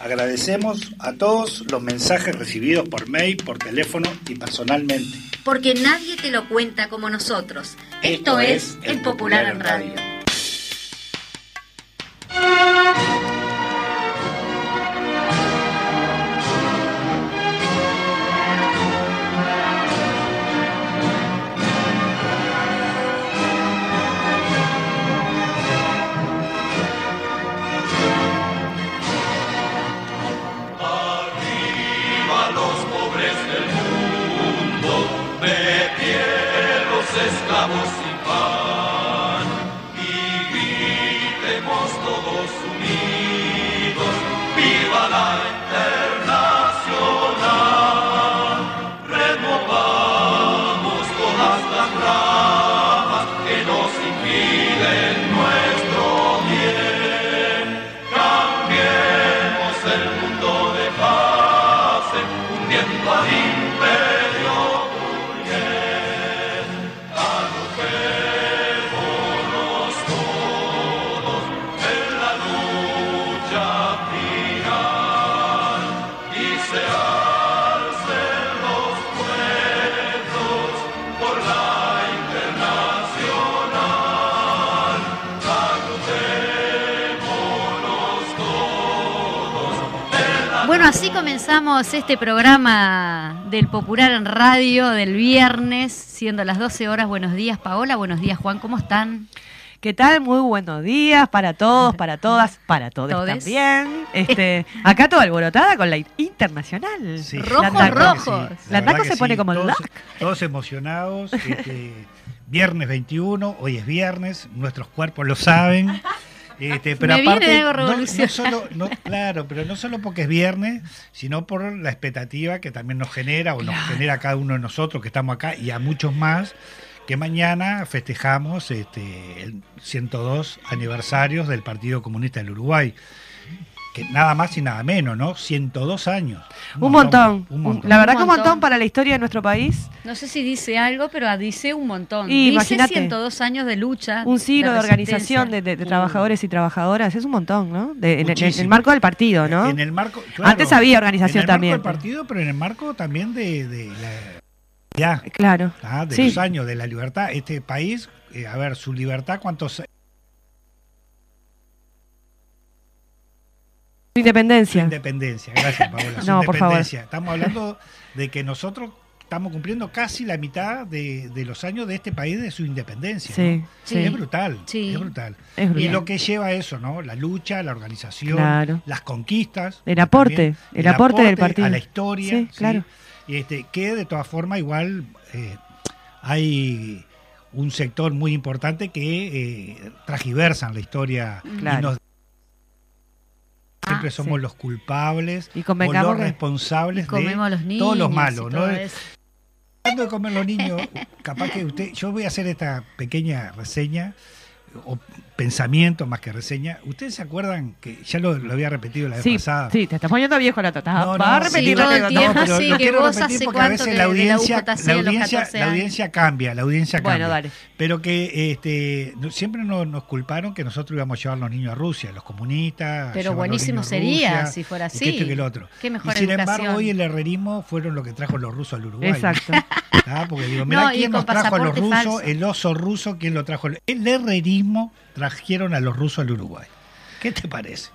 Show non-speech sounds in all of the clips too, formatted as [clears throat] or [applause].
Agradecemos a todos los mensajes recibidos por mail, por teléfono y personalmente. Porque nadie te lo cuenta como nosotros. Esto, es El Popular en Radio. Bueno, así comenzamos este programa del Popular en Radio del viernes, siendo las 12 horas. Buenos días, Paola. Buenos días, Juan. ¿Cómo están? ¿Qué tal? Muy buenos días para todos, para todas, para todos Todes. también. Este, acá toda alborotada con la internacional. Sí. Rojos, La rojos. La La que se pone como todos, loca. todos emocionados. este, viernes 21, hoy es viernes, nuestros cuerpos lo saben. [laughs] Este, pero Me viene aparte, no- solo, claro, pero no solo porque es viernes, sino por la expectativa que también nos genera o nos genera a cada uno de nosotros que estamos acá y a muchos más, que mañana festejamos este, el 102 aniversarios del Partido Comunista del Uruguay. Que nada más y nada menos, ¿no? 102 años. Un montón. Un montón. La verdad Un que un montón. montón para la historia de nuestro país. No sé si dice algo, pero dice un montón. Y dice imagínate. 102 años de lucha. Un siglo de, organización de, de- de trabajadores y trabajadoras. Es un montón, ¿no? De- en, en- en el marco del partido, ¿no? En el marco, claro, Antes había organización en el también. Marco del partido, pero en el marco también de, de la ya, Claro. ah, de Sí. los años de la libertad. Este país, eh, a ver, su libertad, ¿cuántos? Independencia. Independencia, gracias Paola. [laughs] su No, por favor. independencia. Estamos hablando de que nosotros estamos cumpliendo casi la mitad de, de los años de este país de su independencia. Sí, ¿no? sí. Es brutal, Sí. es brutal. Es Y lo que lleva a eso, ¿no? La lucha, la organización, Claro. las conquistas. El aporte, también, el aporte del partido. A la historia. Sí, claro. Y este, que de todas formas igual eh, hay un sector muy importante que eh, tragiversan la historia Claro. y nos siempre Ah, somos sí. los culpables Y o los responsables de los niños. todos los malos, ¿no? Hablando de comer los niños, capaz que usted, yo voy a hacer esta pequeña reseña o pensamiento más que reseña. ¿Ustedes se acuerdan que ya lo, lo había repetido la vez Sí, pasada? sí, te estás poniendo viejo la tata. No, Va no, a sí, repetir todo la tiempo, pero sí, lo que quiero vos repetir porque a veces que la la audiencia, a la los audiencia, 14 la audiencia cambia, la audiencia Bueno, cambia. dale. Pero que este, no- siempre nos, nos culparon que nosotros íbamos a llevar a los niños a Rusia, los comunistas. Pero a buenísimo a sería Rusia, si fuera y que esto así. y que el otro. Qué mejor y sin educación. embargo, hoy el herrerismo fueron lo que trajo los rusos al Uruguay. Exacto. [laughs] ¿Ah? Porque digo, No, y quién nos trajo a los rusos, falso. el oso ruso, quién lo trajo. El herrerismo trajeron a los rusos al Uruguay. ¿Qué te parece?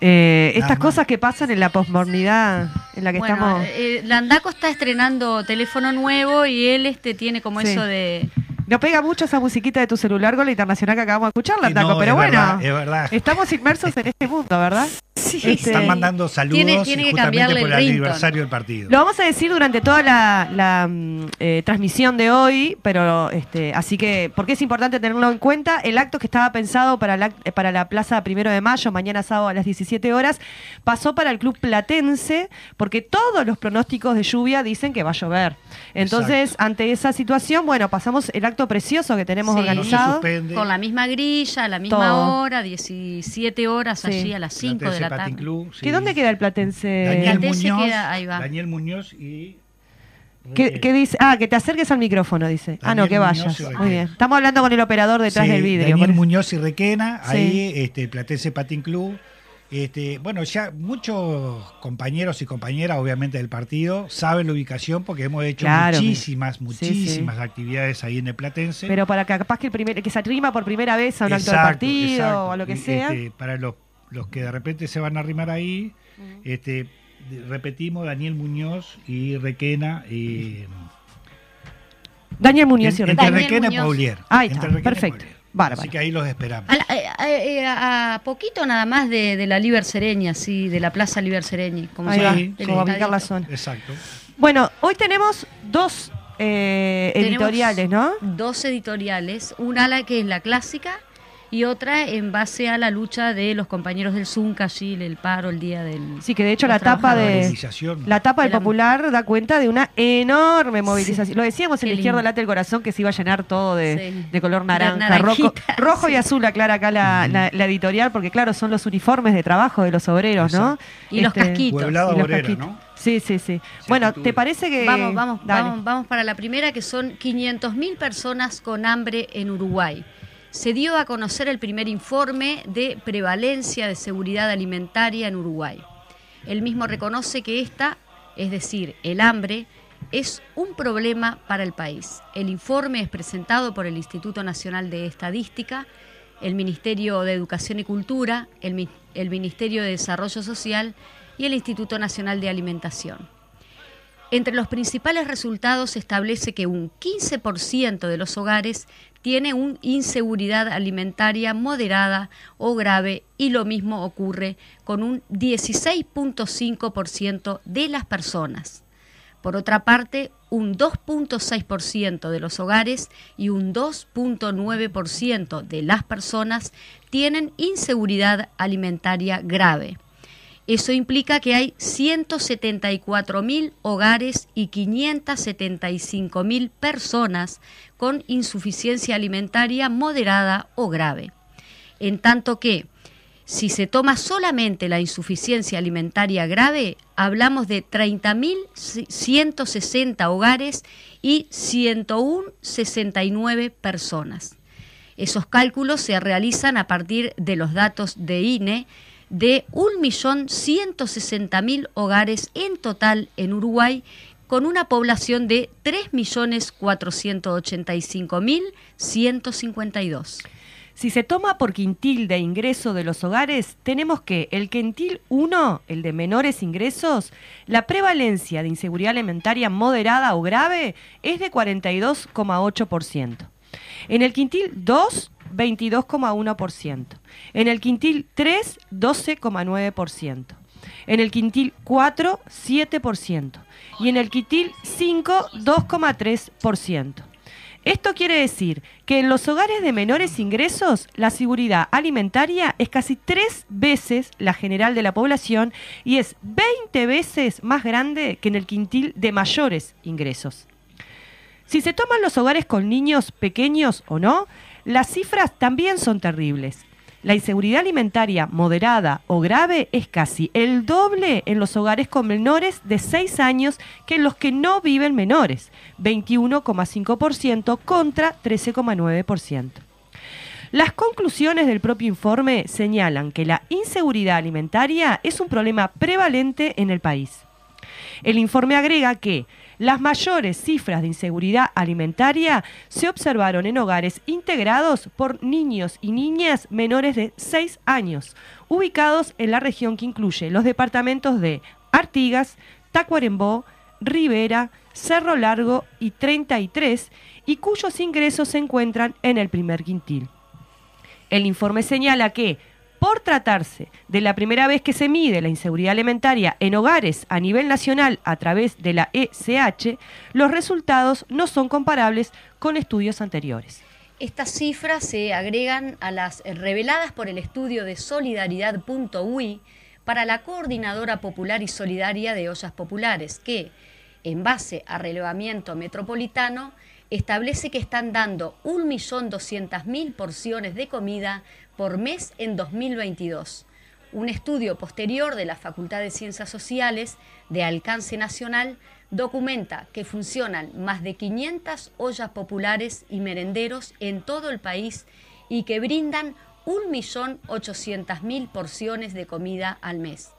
Eh, estas más. cosas que pasan en la posmodernidad en la que Bueno, estamos. eh, Landaco está estrenando teléfono nuevo y él este tiene como Sí. eso de No pega mucho esa musiquita de tu celular con la internacional que acabamos de escuchar, Landaco, No, pero es bueno, verdad, es verdad. estamos inmersos en este mundo, ¿verdad? [laughs] Sí, Este- Están mandando saludos Tiene- tiene que justamente por el aniversario del partido. Lo vamos a decir durante toda la, la, mm, eh, transmisión de hoy, pero este, así que, porque es importante tenerlo en cuenta, el acto que estaba pensado para la, eh, para la Plaza Primero de Mayo, mañana sábado a las 17 horas, pasó para el Club Platense, porque todos los pronósticos de lluvia dicen que va a llover. Entonces, ante esa situación, bueno, pasamos el acto acto precioso que tenemos Sí. Organizado. Con la misma grilla, a la misma Todo. hora, 17 horas Sí. allí a las 5 de la tarde. Club, sí. ¿Que ¿Dónde queda el platense? Daniel Platense Muñoz, queda- ahí va. Daniel Muñoz y... ¿Qué, qué dice? Ah, que te acerques al micrófono, dice. ah, no, que vayas. Muy bien. Estamos hablando con el operador detrás Sí, del vidrio. Daniel. Muñoz y Requena, Sí. ahí este, Platense Patín Club. Este, bueno, ya muchos compañeros y compañeras, obviamente, del partido, saben la ubicación porque hemos hecho Claro. muchísimas, Sí, muchísimas actividades ahí en el Platense. Pero para que capaz que el primer, que se arrima por primera vez a un acto de Exacto, partido exacto. o a lo que sea. este, para los, los que de repente se van a arrimar ahí, este, repetimos Daniel Muñoz y Requena. eh, Daniel Muñoz y en- Requena. entre Daniel Requena y. Paulier. Ahí está, Entre Requena y perfecto. Bárbaro. Así que ahí los esperamos. A, la- a- a- a poquito nada más de, de la Liber Sereña, sí, de la Plaza Liber Sereñi, como Ahí se va, llama. Sí, como la zona. Exacto. Bueno, hoy tenemos dos eh, Tenemos editoriales, ¿no? Dos editoriales, una la que es la clásica y otra en base a la lucha de los compañeros del Zunca, allí, el paro, el día del... Sí, que de hecho la tapa de la tapa del De la- Popular da cuenta de una enorme movilización. Lo decíamos en Qué la izquierda late el corazón que se iba a llenar todo de, Sí. de color naranja, rojo, [laughs] rojo y azul aclara acá la, la- la editorial porque claro, son los uniformes de trabajo de los obreros, ¿no? Y los casquitos. Pueblada y los casquitos. ¿no? Sí, sí, sí. Bueno, actitudes. ¿te parece que Vamos, vamos, Dale. vamos, vamos para la primera, que son 500.000 personas con hambre en Uruguay. Se dio a conocer el primer informe de prevalencia de seguridad alimentaria en Uruguay. El mismo reconoce que esta, es decir, el hambre, es un problema para el país. El informe es presentado por el Instituto Nacional de Estadística, el Ministerio de Educación y Cultura, el Ministerio de Desarrollo Social y el Instituto Nacional de Alimentación. Entre los principales resultados se establece que un 15% de los hogares tiene una inseguridad alimentaria moderada o grave y lo mismo ocurre con un 16.5% de las personas. Por otra parte, un 2.6% de los hogares y un 2.9% de las personas tienen inseguridad alimentaria grave. Eso implica que hay 174.000 hogares y 575.000 personas con insuficiencia alimentaria moderada o grave. En tanto que, si se toma solamente la insuficiencia alimentaria grave, hablamos de 30.160 hogares y 101.69 personas. Esos cálculos se realizan a partir de los datos de INE de 1.160.000 hogares en total en Uruguay, con una población de 3.485.152. Si se toma por quintil de ingreso de los hogares, tenemos que el quintil 1, el de menores ingresos, la prevalencia de inseguridad alimentaria moderada o grave es de 42,8%. En el quintil 2, 22,1%. En el quintil 3, 12,9%. En el quintil 4, 7%. Y en el quintil 5, 2,3%. Esto quiere decir que en los hogares de menores ingresos la seguridad alimentaria es casi tres veces la general de la población y es 20 veces más grande que en el quintil de mayores ingresos. Si se toman los hogares con niños pequeños o no, las cifras también son terribles. La inseguridad alimentaria moderada o grave es casi el doble en los hogares con menores de 6 años que en los que no viven menores, 21,5% contra 13,9%. Las conclusiones del propio informe señalan que la inseguridad alimentaria es un problema prevalente en el país. El informe agrega que las mayores cifras de inseguridad alimentaria se observaron en hogares integrados por niños y niñas menores de 6 años, ubicados en la región que incluye los departamentos de Artigas, Tacuarembó, Rivera, Cerro Largo y 33, y cuyos ingresos se encuentran en el primer quintil. El informe señala que, por tratarse de la primera vez que se mide la inseguridad alimentaria en hogares a nivel nacional a través de la ECH, los resultados no son comparables con estudios anteriores. Estas cifras se agregan a las reveladas por el estudio de solidaridad.ui para la Coordinadora Popular y Solidaria de Ollas Populares, que en base a relevamiento metropolitano, establece que están dando 1.200.000 porciones de comida por mes en 2022. Un estudio posterior de la Facultad de Ciencias Sociales de alcance nacional documenta que funcionan más de 500 ollas populares y merenderos en todo el país y que brindan 1.800.000 porciones de comida al mes.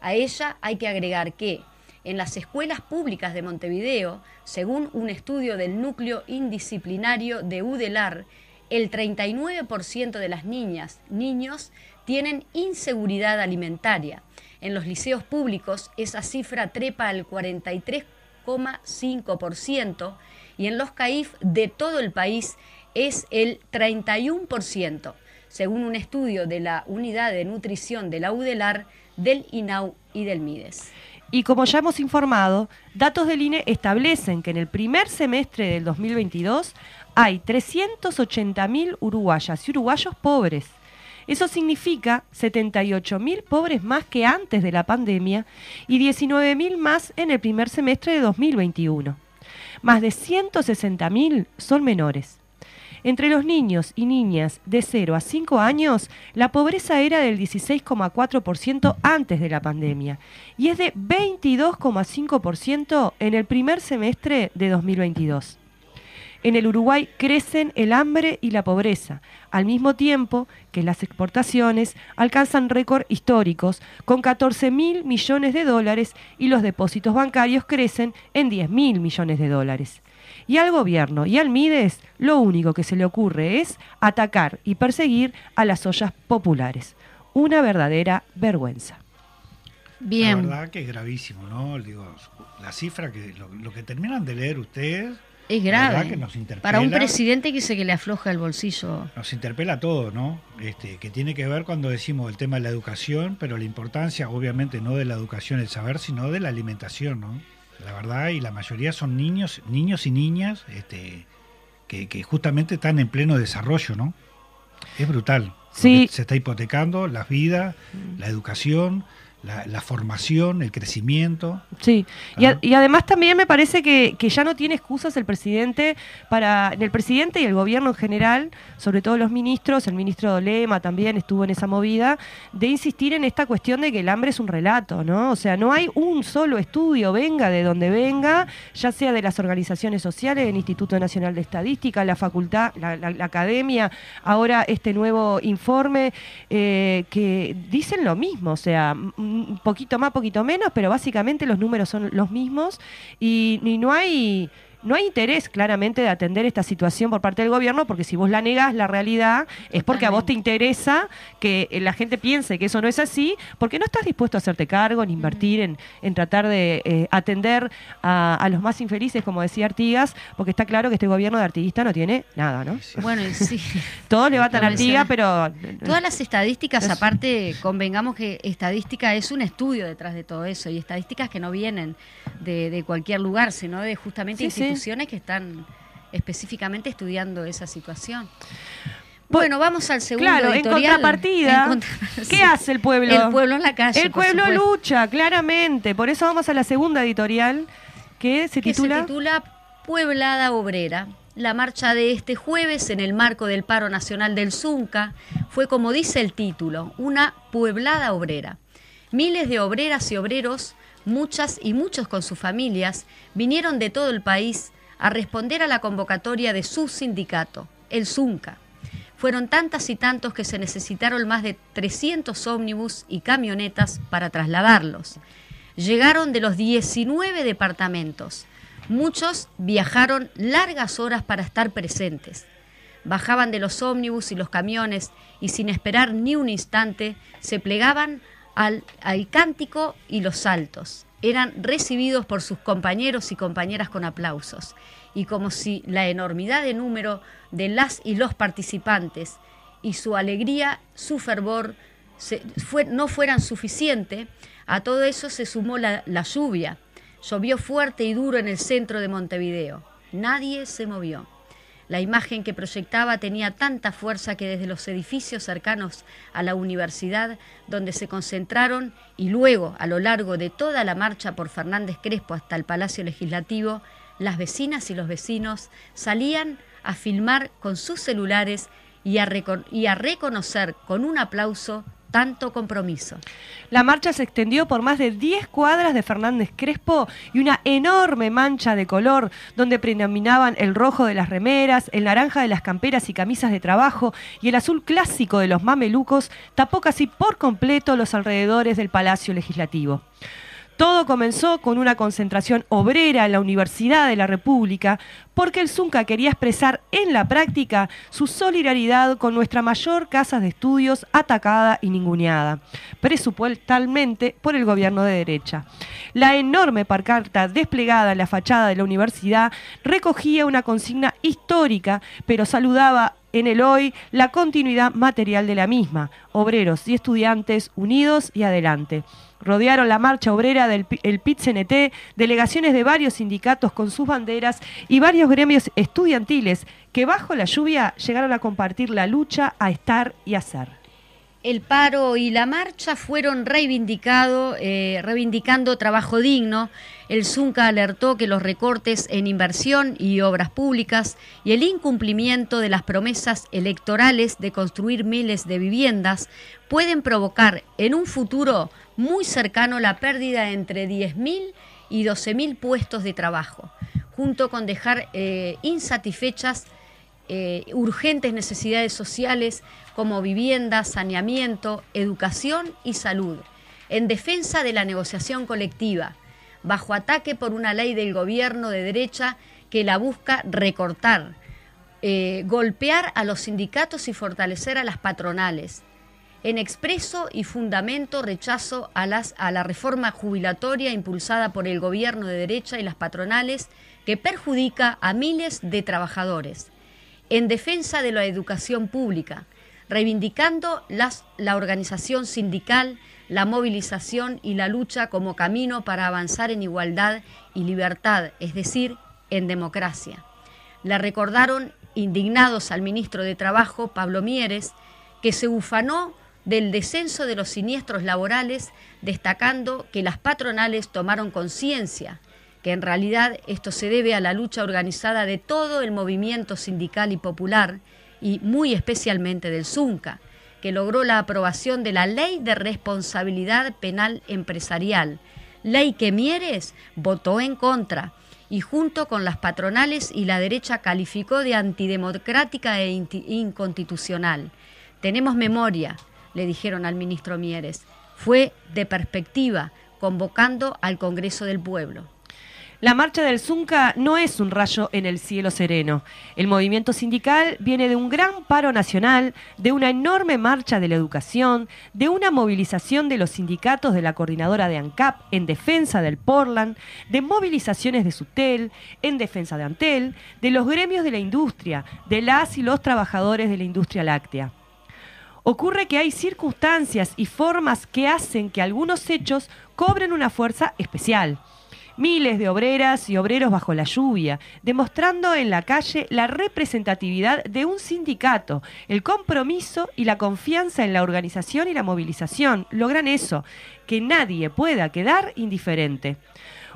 A ella hay que agregar que en las escuelas públicas de Montevideo, según un estudio del núcleo indisciplinario de UDELAR, el 39% de las niñas, niños, tienen inseguridad alimentaria. En los liceos públicos esa cifra trepa al 43,5% y en los CAIF de todo el país es el 31%, según un estudio de la Unidad de Nutrición de la UDELAR, del INAU y del MIDES. Y como ya hemos informado, datos del INE establecen que en el primer semestre del 2022 hay 380.000 uruguayas y uruguayos pobres. Eso significa 78.000 pobres más que antes de la pandemia y 19.000 más en el primer semestre de 2021. Más de 160.000 son menores. Entre los niños y niñas de 0 a 5 años, la pobreza era del 16,4% antes de la pandemia y es de 22,5% en el primer semestre de 2022. En el Uruguay crecen el hambre y la pobreza, al mismo tiempo que las exportaciones alcanzan récord históricos con 14 mil millones de dólares y los depósitos bancarios crecen en 10 mil millones de dólares. Y al gobierno y al MIDES lo único que se le ocurre es atacar y perseguir a las ollas populares. Una verdadera vergüenza. Bien. La verdad que es gravísimo, ¿no? Digo, la cifra que lo, lo que terminan de leer ustedes Es grave. que nos interpela. Para un presidente que dice que le afloja el bolsillo. nos interpela todo, ¿no? Este, que tiene que ver cuando decimos el tema de la educación, pero la importancia, obviamente, no de la educación, el saber, sino de la alimentación, ¿no? La verdad, y la mayoría son niños, niños y niñas, este, que, que justamente están en pleno desarrollo, ¿no? Es brutal. Sí. Se está hipotecando las vidas, la educación, la, la formación, el crecimiento. Sí, y, a- Ajá. y además también me parece que, que ya no tiene excusas el presidente para, el presidente y el gobierno en general, sobre todo los ministros, el ministro Lema también estuvo en esa movida, de insistir en esta cuestión de que el hambre es un relato, ¿no? O sea, no hay un solo estudio, venga de donde venga, ya sea de las organizaciones sociales, el Instituto Nacional de Estadística, la facultad, la, la- la academia, ahora este nuevo informe, eh, que dicen lo mismo, o sea, un poquito más, poquito menos, pero básicamente los números son los mismos y, y no hay... No hay interés claramente de atender esta situación por parte del gobierno, porque si vos la negás la realidad es porque a vos te interesa que eh, la gente piense que eso no es así, porque no estás dispuesto a hacerte cargo ni invertir en, en tratar de eh, atender a, a los más infelices, como decía Artigas, porque está claro que este gobierno de artiguista no tiene nada, ¿no? Bueno, y sí. [laughs] Todos levantan Lo Artigas, pero... Todas las estadísticas, Es- aparte, convengamos que estadística es un estudio detrás de todo eso, y estadísticas que no vienen de, de cualquier lugar, sino de justamente Sí, sí. Instituciones que están específicamente estudiando esa situación. Bu- Bueno, vamos al segundo Claro, en editorial. contrapartida, En contra- ¿qué [laughs] hace el pueblo? El pueblo en la calle. El pueblo lucha, claramente. Por eso vamos a la segunda editorial, que se que titula... se titula Pueblada Obrera. La marcha de este jueves en el marco del paro nacional del Zunca fue, como dice el título, una pueblada obrera. Miles de obreras y obreros, muchas y muchos con sus familias, vinieron de todo el país a responder a la convocatoria de su sindicato, el Zunca. Fueron tantas y tantos que se necesitaron más de 300 ómnibus y camionetas para trasladarlos. Llegaron de los 19 departamentos. Muchos viajaron largas horas para estar presentes. Bajaban de los ómnibus y los camiones y sin esperar ni un instante se plegaban al, al cántico y los saltos. Eran recibidos por sus compañeros y compañeras con aplausos. Y como si la enormidad de número de las y los participantes y su alegría, su fervor, no fueran suficiente, a todo eso se sumó la, la lluvia. Llovió fuerte y duro en el centro de Montevideo. Nadie se movió. La imagen que proyectaba tenía tanta fuerza que desde los edificios cercanos a la universidad, donde se concentraron, y luego a lo largo de toda la marcha por Fernández Crespo hasta el Palacio Legislativo, las vecinas y los vecinos salían a filmar con sus celulares y a, reconocer con un aplauso tanto compromiso. La marcha se extendió por más de 10 cuadras de Fernández Crespo y una enorme mancha de color donde predominaban el rojo de las remeras, el naranja de las camperas y camisas de trabajo y el azul clásico de los mamelucos tapó casi por completo los alrededores del Palacio Legislativo. Todo comenzó con una concentración obrera en la Universidad de la República porque el Zunca quería expresar en la práctica su solidaridad con nuestra mayor casa de estudios atacada y ninguneada, presupuestalmente por el gobierno de derecha. La enorme parcarta desplegada en la fachada de la universidad recogía una consigna histórica, pero saludaba en el hoy la continuidad material de la misma, obreros y estudiantes unidos y adelante rodearon la marcha obrera del PIT-CNT, delegaciones de varios sindicatos con sus banderas y varios gremios estudiantiles que bajo la lluvia llegaron a compartir la lucha, a estar y a ser. El paro y la marcha fueron reivindicado, eh, reivindicando trabajo digno. El Zunca alertó que los recortes en inversión y obras públicas y el incumplimiento de las promesas electorales de construir miles de viviendas pueden provocar en un futuro muy cercano la pérdida de entre 10.000 y 12.000 puestos de trabajo, junto con dejar eh, insatisfechas eh, urgentes necesidades sociales como vivienda, saneamiento, educación y salud, en defensa de la negociación colectiva, bajo ataque por una ley del gobierno de derecha que la busca recortar, eh, golpear a los sindicatos y fortalecer a las patronales, en expreso y fundamento rechazo a, la reforma jubilatoria impulsada por el gobierno de derecha y las patronales que perjudica a miles de trabajadores, en defensa de la educación pública, reivindicando la organización sindical, la movilización y la lucha como camino para avanzar en igualdad y libertad, es decir, en democracia. Le recordaron indignados al ministro de Trabajo, Pablo Mieres, que se ufanó del descenso de los siniestros laborales, destacando que las patronales tomaron conciencia que en realidad esto se debe a la lucha organizada de todo el movimiento sindical y popular, y muy especialmente del ZUNCA, que logró la aprobación de la Ley de Responsabilidad Penal Empresarial, ley que Mieres votó en contra, y junto con las patronales y la derecha calificó de antidemocrática e inconstitucional. Tenemos memoria, le dijeron al ministro Mieres. Fue de perspectiva, convocando al Congreso del Pueblo. La marcha del Zunca no es un rayo en el cielo sereno. El movimiento sindical viene de un gran paro nacional, de una enorme marcha de la educación, de una movilización de los sindicatos de la coordinadora de ANCAP en defensa del Portland, de movilizaciones de Subtel en defensa de Antel, de los gremios de la industria, de las y los trabajadores de la industria láctea. Ocurre que hay circunstancias y formas que hacen que algunos hechos cobren una fuerza especial. Miles de obreras y obreros bajo la lluvia, demostrando en la calle la representatividad de un sindicato, el compromiso y la confianza en la organización y la movilización. Logran eso, que nadie pueda quedar indiferente.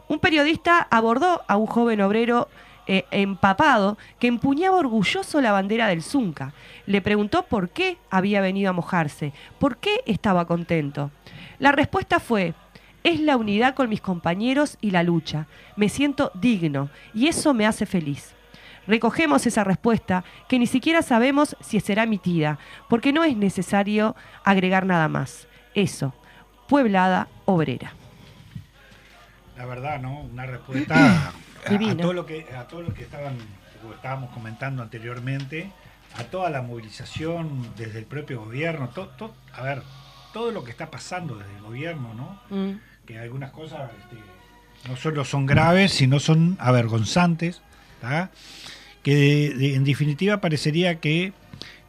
Un periodista abordó a un joven obrero eh, empapado que empuñaba orgulloso la bandera del Zunca. Le preguntó por qué había venido a mojarse, por qué estaba contento. La respuesta fue, es la unidad con mis compañeros y la lucha. Me siento digno y eso me hace feliz. Recogemos esa respuesta que ni siquiera sabemos si será emitida, porque no es necesario agregar nada más. Eso, pueblada obrera. La verdad, ¿no? Una respuesta [clears throat] a, todo lo que a todo lo que estaban estábamos comentando anteriormente, a toda la movilización desde el propio gobierno, todo, a ver, todo lo que está pasando desde el gobierno, ¿no? Mm. Que algunas cosas este, no solo son graves, sino son avergonzantes, que en definitiva parecería que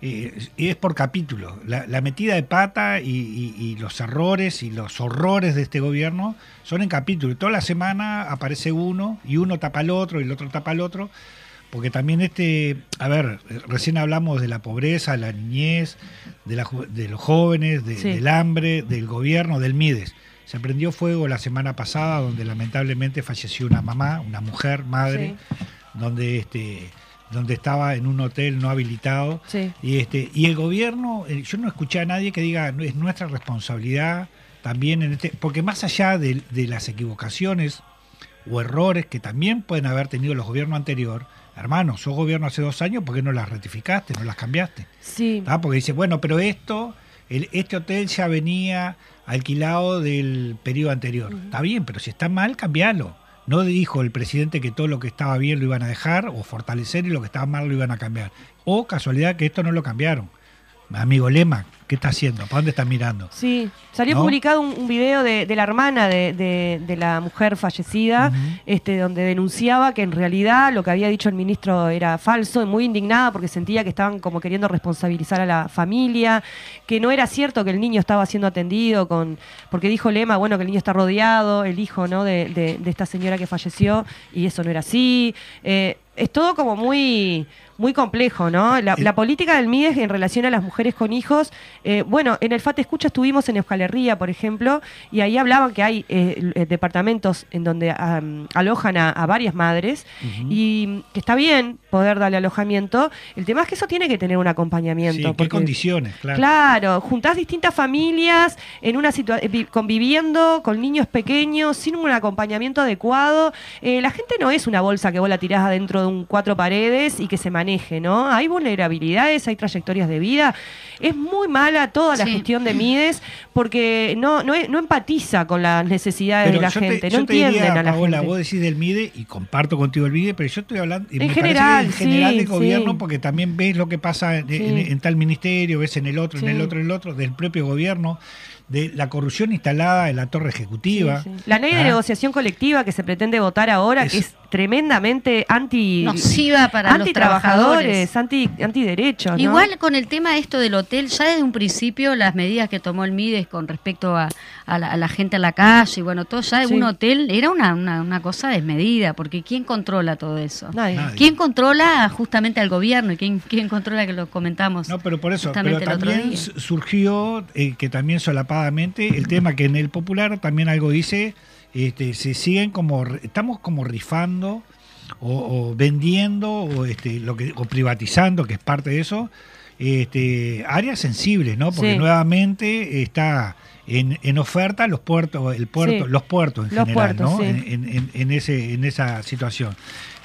eh, es por capítulo. La, metida de pata y, los errores y los horrores de este gobierno son en capítulo. Toda la semana aparece uno y uno tapa al otro y el otro tapa al otro. porque también este, a ver, recién hablamos de la pobreza, de la niñez, de, la de los jóvenes, de- Sí. del hambre, del gobierno, del MIDES. Se prendió fuego la semana pasada, donde lamentablemente falleció una mamá, una mujer, madre, donde este donde estaba en un hotel no habilitado Sí. y este y el gobierno eh, yo no escuché a nadie que diga "No, es nuestra responsabilidad también en este porque más allá de, de las equivocaciones o errores que también pueden haber tenido los gobiernos anteriores hermano sos gobierno hace dos años ¿por qué no las rectificaste no las cambiaste Sí. ¿Tá? porque dice bueno pero esto el- este hotel ya venía alquilado del periodo anterior está bien pero si está mal cambialo no dijo el presidente que todo lo que estaba bien lo iban a dejar o fortalecer y lo que estaba mal lo iban a cambiar. O casualidad que esto no lo cambiaron. Amigo Lema, ¿qué está haciendo? ¿Para dónde está mirando? Sí, salió ¿No? publicado un, un video de, de la hermana de, de- de la mujer fallecida, este, donde denunciaba que en realidad lo que había dicho el ministro era falso, y muy indignada porque sentía que estaban como queriendo responsabilizar a la familia, que no era cierto que el niño estaba siendo atendido con, porque dijo Lema, bueno, que el niño está rodeado, el hijo de esta señora que falleció, y eso no era así. Eh, es todo como muy muy complejo, ¿no? La, la política del MIDES en relación a las mujeres con hijos, eh, bueno, en el FAT Escucha estuvimos en Euskal Herria, por ejemplo, y ahí hablaban que hay eh, eh, departamentos en donde alojan a, a varias madres y que está bien poder darle alojamiento. El tema es que eso tiene que tener un Sí, acompañamiento. ¿en qué porque- condiciones? Claro. Claro, juntás distintas familias en una conviviendo con niños pequeños sin un acompañamiento adecuado. Eh, la gente no es una bolsa que vos la tirás adentro de un cuatro paredes y que se maneje, ¿no? Hay vulnerabilidades, hay trayectorias de vida. Es muy mala toda la Sí. gestión de Mides porque no, no, no empatiza con las necesidades de la te- gente, yo no te entienden diría, a la Paola, gente. vos decís del MIDE y comparto contigo el MIDE, pero yo estoy hablando En general, en general sí, del gobierno, sí. porque también ves lo que pasa en, Sí. en- en tal ministerio, ves en el otro, en el otro, en el otro, del propio gobierno, de la corrupción instalada en la torre ejecutiva. Sí, sí. La ley de ¿Ah? negociación colectiva que se pretende votar ahora, Es- que es tremendamente anti Nociva para los anti trabajadores. anti antiderechos. ¿no? Igual con el tema esto del hotel, ya desde un principio las medidas que tomó el Mides con respecto a, a la, a la gente en la calle y bueno, todo ya de Sí. un hotel era una, una, una cosa desmedida, porque ¿quién controla todo eso? Nadie. Nadie. ¿Quién controla justamente al gobierno y quién, quién controla que lo comentamos? No, pero por eso, pero también surgió, eh, que también solapadamente, el tema que en el popular también algo dice, este, se siguen como, estamos como rifando o, o vendiendo o, este, lo que, o privatizando, que es parte de eso, este, áreas sensibles, ¿no? Porque Sí. nuevamente está en, en oferta los puertos, el puerto, Sí. los puertos en Los general, puertos, ¿no? sí. En- en, en- en ese, en esa situación.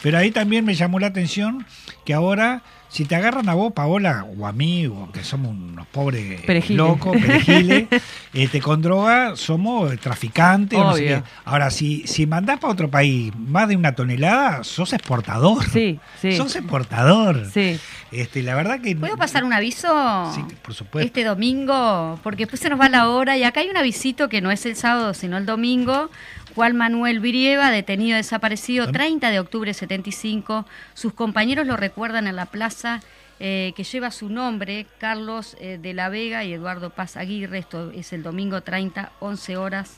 Pero ahí también me llamó la atención que ahora, si te agarran a vos, Paola, o a mí, o que somos unos pobres locos, perejiles, [laughs] este, con droga somos traficantes. o no sé qué. Ahora, si, si mandás para otro país más de una tonelada, sos exportador. Sí, sí. [laughs] Sos exportador. Sí. Este, la verdad que... ¿Puedo pasar un aviso? Sí, por supuesto. Este domingo, porque después se nos va la hora y acá hay un avisito que no es el sábado, sino el domingo. Juan Manuel Virieva, detenido desaparecido, Am- 30 de octubre 75. Sus compañeros lo recuerdan en la plaza eh, que lleva su nombre, Carlos eh, de la Vega y Eduardo Paz Aguirre. Esto es el domingo 30, 11 horas.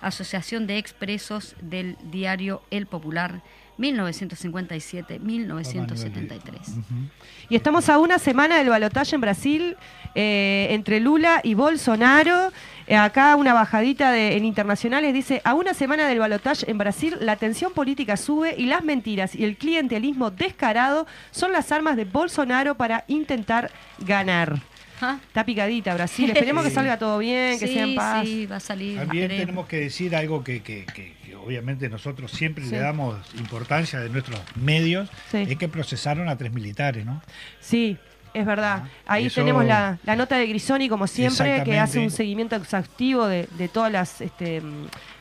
Asociación de Expresos del diario El Popular, 1957-1973. Ujú. Y estamos a una semana del balotaje en Brasil eh, entre Lula y Bolsonaro. Eh, acá una bajadita de, en internacionales dice, a una semana del balotaje en Brasil, la tensión política sube y las mentiras y el clientelismo descarado son las armas de Bolsonaro para intentar ganar. Ah, Está picadita Brasil, esperemos que salga todo bien, que sí, sea en paz. sí, va a salir. También tenemos que decir algo que, que- que- que obviamente nosotros siempre Sí. le damos importancia de nuestros medios, Sí. es que procesaron a tres militares, ¿no? Sí, es verdad. Ahí Eso- tenemos la, la nota de Grisoni, como siempre, que hace un seguimiento exhaustivo de, de todos los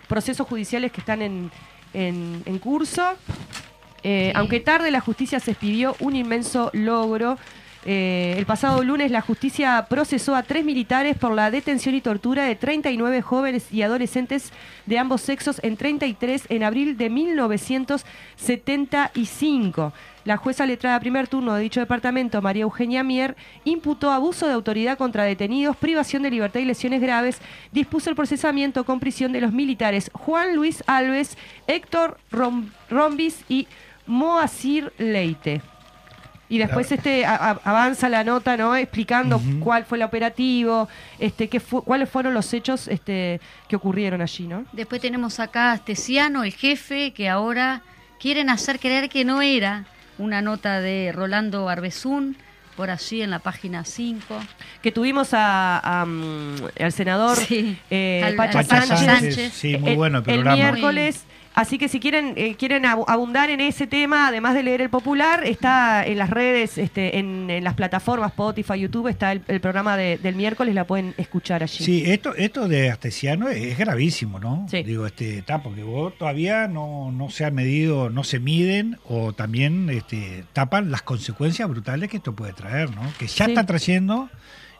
procesos judiciales que están en, en- en curso. Eh, Sí. Aunque tarde, la justicia se expidió un inmenso logro. Eh, el pasado lunes la justicia procesó a tres militares por la detención y tortura de 39 jóvenes y adolescentes de ambos sexos en 33 en abril de 1975. La jueza letrada primer turno de dicho departamento, María Eugenia Mier, imputó abuso de autoridad contra detenidos, privación de libertad y lesiones graves, dispuso el procesamiento con prisión de los militares Juan Luis Alves, Héctor Rom- Rombis y Moacir Leite. Y después este a- a- avanza la nota, ¿no? Explicando cuál fue el operativo, este, qué fu- cuáles fueron los hechos este, que ocurrieron allí, ¿no? Después tenemos acá a Astesiano, el jefe, que ahora quieren hacer creer que no era una nota de Rolando Arbezún, por allí en la página 5. Que tuvimos a, a, mm, al senador Sí. eh, Pacha Pacha Sánchez. Sánchez. Sí, muy bueno el el miércoles. Así que si quieren eh, quieren abu- abundar en ese tema, además de leer el popular, está en las redes, este, en, en las plataformas Spotify, YouTube, está el, el programa de- del miércoles, la pueden escuchar allí. Sí, esto, esto de Astesiano es gravísimo, ¿no? Sí. Digo, este, está, porque vos todavía no, no se ha medido, no se miden o también este, tapan las consecuencias brutales que esto puede traer, ¿no? Que ya Sí. está trayendo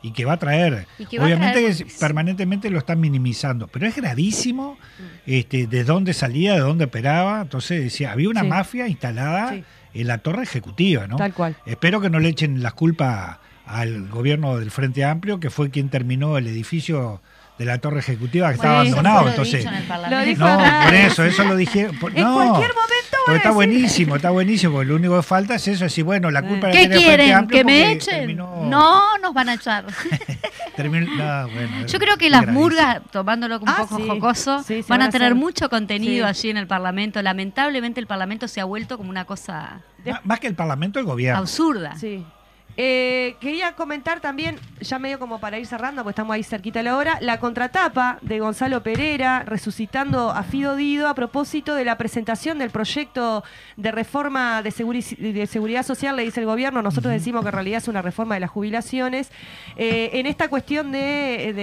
y que va a traer. Va a Obviamente traer porque- permanentemente lo están minimizando, pero es gravísimo este, de dónde salía, de dónde operaba. Entonces decía, había una Sí. mafia instalada Sí. en la torre ejecutiva, ¿no? Tal cual. Espero que no le echen las culpas al gobierno del Frente Amplio, que fue quien terminó el edificio de la torre ejecutiva que Bueno, eso abandonado. Entonces, en no, por eso, eso lo dijeron. por- En no, cualquier momento porque está buenísimo, está buenísimo, porque lo único que falta es eso, decir, bueno, la culpa la ¿Qué Frente quieren? Amplio ¿Que me echen? terminó- No, nos van a echar. [laughs] terminó- no, bueno, Yo creo que es las gravísimo. murgas, tomándolo un Ah, poco sí. jocoso, Sí, van van a tener hacer- mucho contenido Sí. allí en el Parlamento. Lamentablemente el Parlamento se ha vuelto como una cosa Má- Más que el Parlamento, el gobierno. absurda. Sí. Eh, quería comentar también, ya medio como para ir cerrando, porque estamos ahí cerquita de la hora, la contratapa de Gonzalo Pereira resucitando a Fido Dido a propósito de la presentación del proyecto de reforma de, seguri- de seguridad social, le dice el gobierno, nosotros decimos que en realidad es una reforma de las jubilaciones. Eh, en esta cuestión de,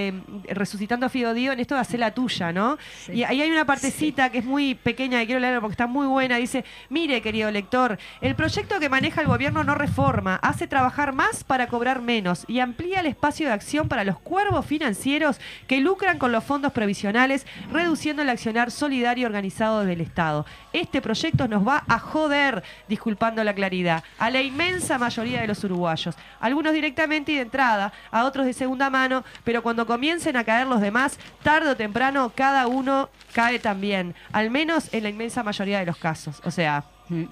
de resucitando a Fido Dido, en esto de hacer la tuya, ¿no? Sí. Y ahí hay una partecita que es muy pequeña, que quiero leer porque está muy buena, dice, mire querido lector, el proyecto que maneja el gobierno no reforma, hace trabajar más para cobrar menos y amplía el espacio de acción para los cuervos financieros que lucran con los fondos previsionales, reduciendo el accionar solidario organizado del Estado. Este proyecto nos va a joder, disculpando la claridad, a la inmensa mayoría de los uruguayos, algunos directamente y de entrada, a otros de segunda mano, pero cuando comiencen a caer los demás, tarde o temprano cada uno cae también, al menos en la inmensa mayoría de los casos. O sea, Mm.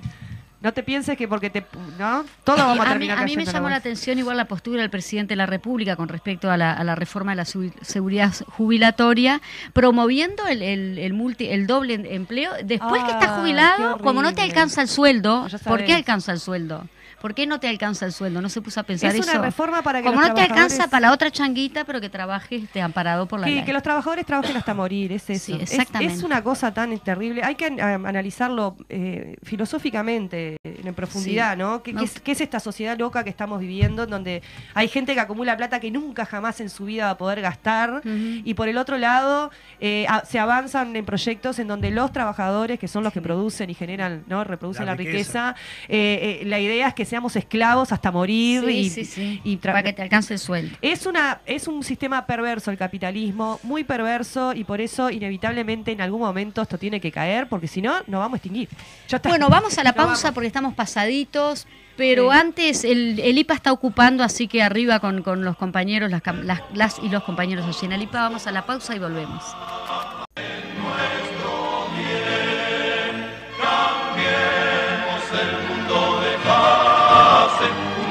No te pienses que porque te... ¿no? Todos Y vamos a a, mí, terminar a mí me llamó la atención igual la postura del presidente de la República con respecto a la, a la reforma de la seguridad jubilatoria, promoviendo el, el, el multi, el doble empleo. Después que Ah, estás jubilado, qué como no te alcanza el sueldo, ya ¿por qué alcanza el sueldo? ¿Por qué no te alcanza el sueldo? No se puso a pensar Es una eso. reforma para que Como los no te alcanza para la otra changuita, pero que trabajes este, amparado por la Sí, ley. que los trabajadores trabajen hasta morir, es eso. Sí, Es- exactamente. Es, una cosa tan terrible. Hay que analizarlo eh, filosóficamente, en profundidad, Sí. ¿no? ¿Qué, es, qué es esta sociedad loca que estamos viviendo, en donde hay gente que acumula plata que nunca jamás en su vida va a poder gastar? Y por el otro lado, eh, a- se avanzan en proyectos en donde los trabajadores, que son los que producen y generan, ¿no? Reproducen la, La riqueza, eh, eh, la idea es que seamos esclavos hasta morir Sí, y, sí, sí. y tra- para que te alcance el sueldo. es una es un sistema perverso el capitalismo, muy perverso y por eso inevitablemente en algún momento esto tiene que caer porque si no nos vamos a extinguir. Bueno, vamos a la pausa porque estamos pasaditos, pero antes el, el IPA está ocupando, así que arriba con, con los compañeros, las, las y los compañeros allí en el IPA, vamos a la pausa y volvemos.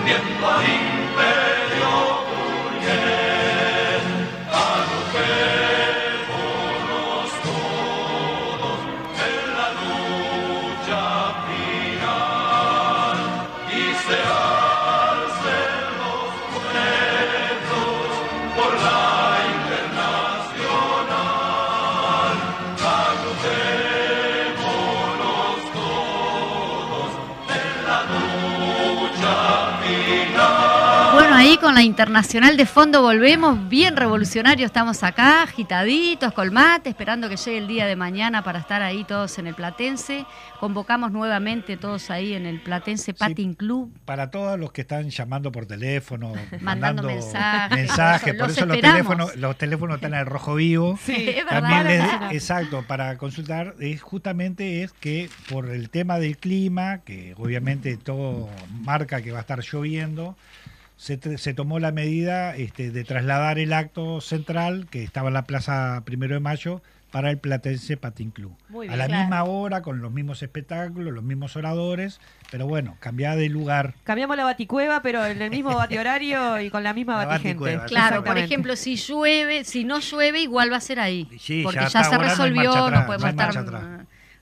employee. Con la internacional de fondo volvemos, bien revolucionario, estamos acá, agitaditos, colmate, esperando que llegue el día de mañana para estar ahí todos en el Platense. Convocamos nuevamente todos ahí en el Platense Patin Club. Para todos los que están llamando por teléfono, [laughs] Mandando mensajes, mensajes, por por eso los teléfonos, los teléfonos están en el rojo vivo. [laughs] Sí, es verdad. También les- exacto, para consultar, es justamente es que por el tema del clima, que obviamente todo marca que va a estar lloviendo, se, se tomó la medida este, de trasladar el acto central, que estaba en la Plaza Primero de Mayo, para el Platense Patín Club. Muy a la claro. misma hora, con los mismos espectáculos, los mismos oradores, pero bueno, cambiada de lugar. Cambiamos la baticueva, pero en el mismo [laughs] batihorario y con la misma La batigente. Claro, por ejemplo, si llueve, si no llueve, igual va a ser ahí. Sí, porque ya se no resolvió, no, podemos no estar. atrás.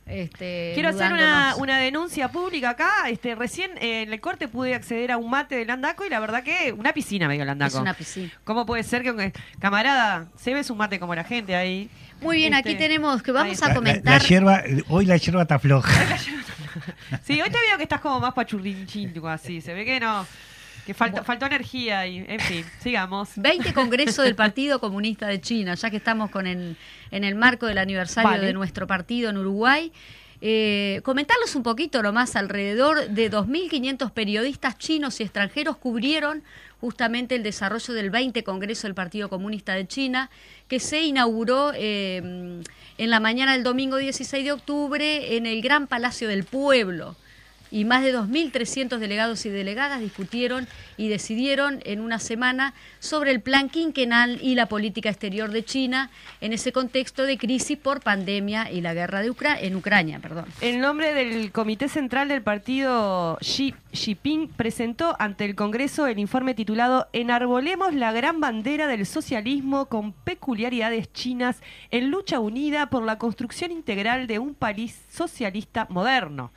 Este, Quiero hacer una, una denuncia pública acá. Este, recién eh, en el corte pude acceder a un mate del Andaco y la verdad que una piscina me dio el Andaco. Es una piscina. ¿Cómo puede ser que, un- camarada, se ve su mate como la gente ahí? Muy bien, aquí Este, tenemos que vamos ahí a está. La, la- comentar. la hierba, hoy la hierba está floja. [laughs] Sí, hoy te veo que estás como más pachurrinchín, así. Se ve que no. Que falta, faltó energía y, en fin, sigamos. [laughs] 20 Congreso del Partido Comunista de China, ya que estamos con el- en el marco del aniversario Vale. de nuestro partido en Uruguay. Eh, comentarlos un poquito nomás, alrededor de 2.500 periodistas chinos y extranjeros cubrieron justamente el desarrollo del 20 Congreso del Partido Comunista de China, que se inauguró eh, en la mañana del domingo 16 de octubre en el Gran Palacio del Pueblo y más de 2.300 delegados y delegadas discutieron y decidieron en una semana sobre el plan quinquenal y la política exterior de China en ese contexto de crisis por pandemia y la guerra de Ucra- en Ucrania. Perdón. En nombre del Comité Central del Partido Xi Jinping presentó ante el Congreso el informe titulado Enarbolemos la gran bandera del socialismo con peculiaridades chinas en lucha unida por la construcción integral de un país socialista moderno.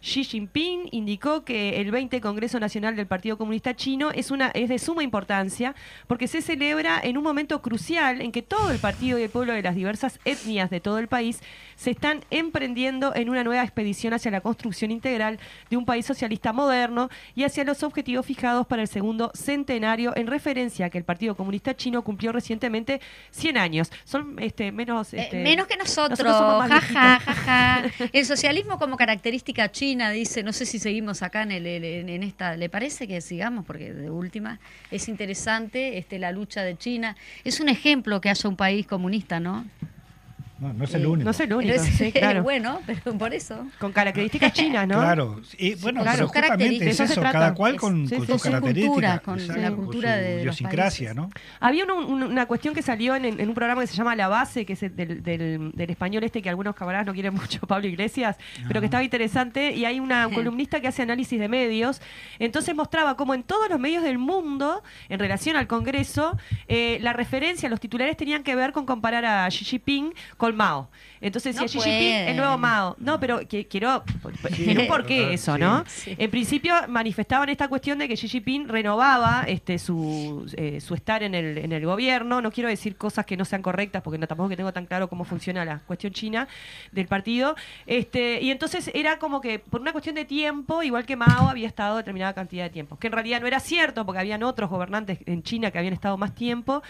Xi Jinping indicó que el 20 Congreso Nacional del Partido Comunista Chino es, es de suma importancia porque se celebra en un momento crucial en que todo el partido y el pueblo de las diversas etnias de todo el país se están emprendiendo en una nueva expedición hacia la construcción integral de un país socialista moderno y hacia los objetivos fijados para el segundo centenario en referencia a que el Partido Comunista Chino cumplió recientemente 100 años. Son este, menos... Eh, este, menos que nosotros, somos más ja, ja, viejitos. ja, ja. El socialismo como característica china, dice, no sé si seguimos acá en, el, en, en esta, ¿le parece que sigamos? Porque de última es interesante este, la lucha de China. Es un ejemplo que haya un país comunista, ¿no? No, no es el Eh, único. No es el único, Pero es- sí, claro. bueno, pero por eso. Con características chinas, ¿no? Claro, y bueno, claro. pero justamente es eso se eso, trata. cada cual con, sí, con sí, sus sí. Con cultura, características, con exacto, la con cultura su de- idiosincrasia, países. ¿no? Había un- un- una cuestión que salió en, en un programa que se llama La Base, que es el del, del- del español este que algunos camaradas no quieren mucho, [laughs] Pablo Iglesias, pero que estaba interesante. Y hay una columnista que hace análisis de medios. Entonces mostraba cómo en todos los medios del mundo, en relación al Congreso, eh, la referencia, los titulares tenían que ver con comparar a Xi Jinping con Mao. Entonces No decía Xi Jinping, el nuevo Mao. No, pero que, quiero. Tiene un porqué claro, eso, sí. ¿no? Sí. En principio manifestaban esta cuestión de que Xi Jinping renovaba este, su, eh, su estar en el, en el gobierno. No quiero decir cosas que no sean correctas porque no, tampoco que tengo tan claro cómo funciona la cuestión china del partido. Este, y entonces era como que por una cuestión de tiempo, igual que Mao había estado determinada cantidad de tiempo. Que en realidad no era cierto porque habían otros gobernantes en China que habían estado más tiempo.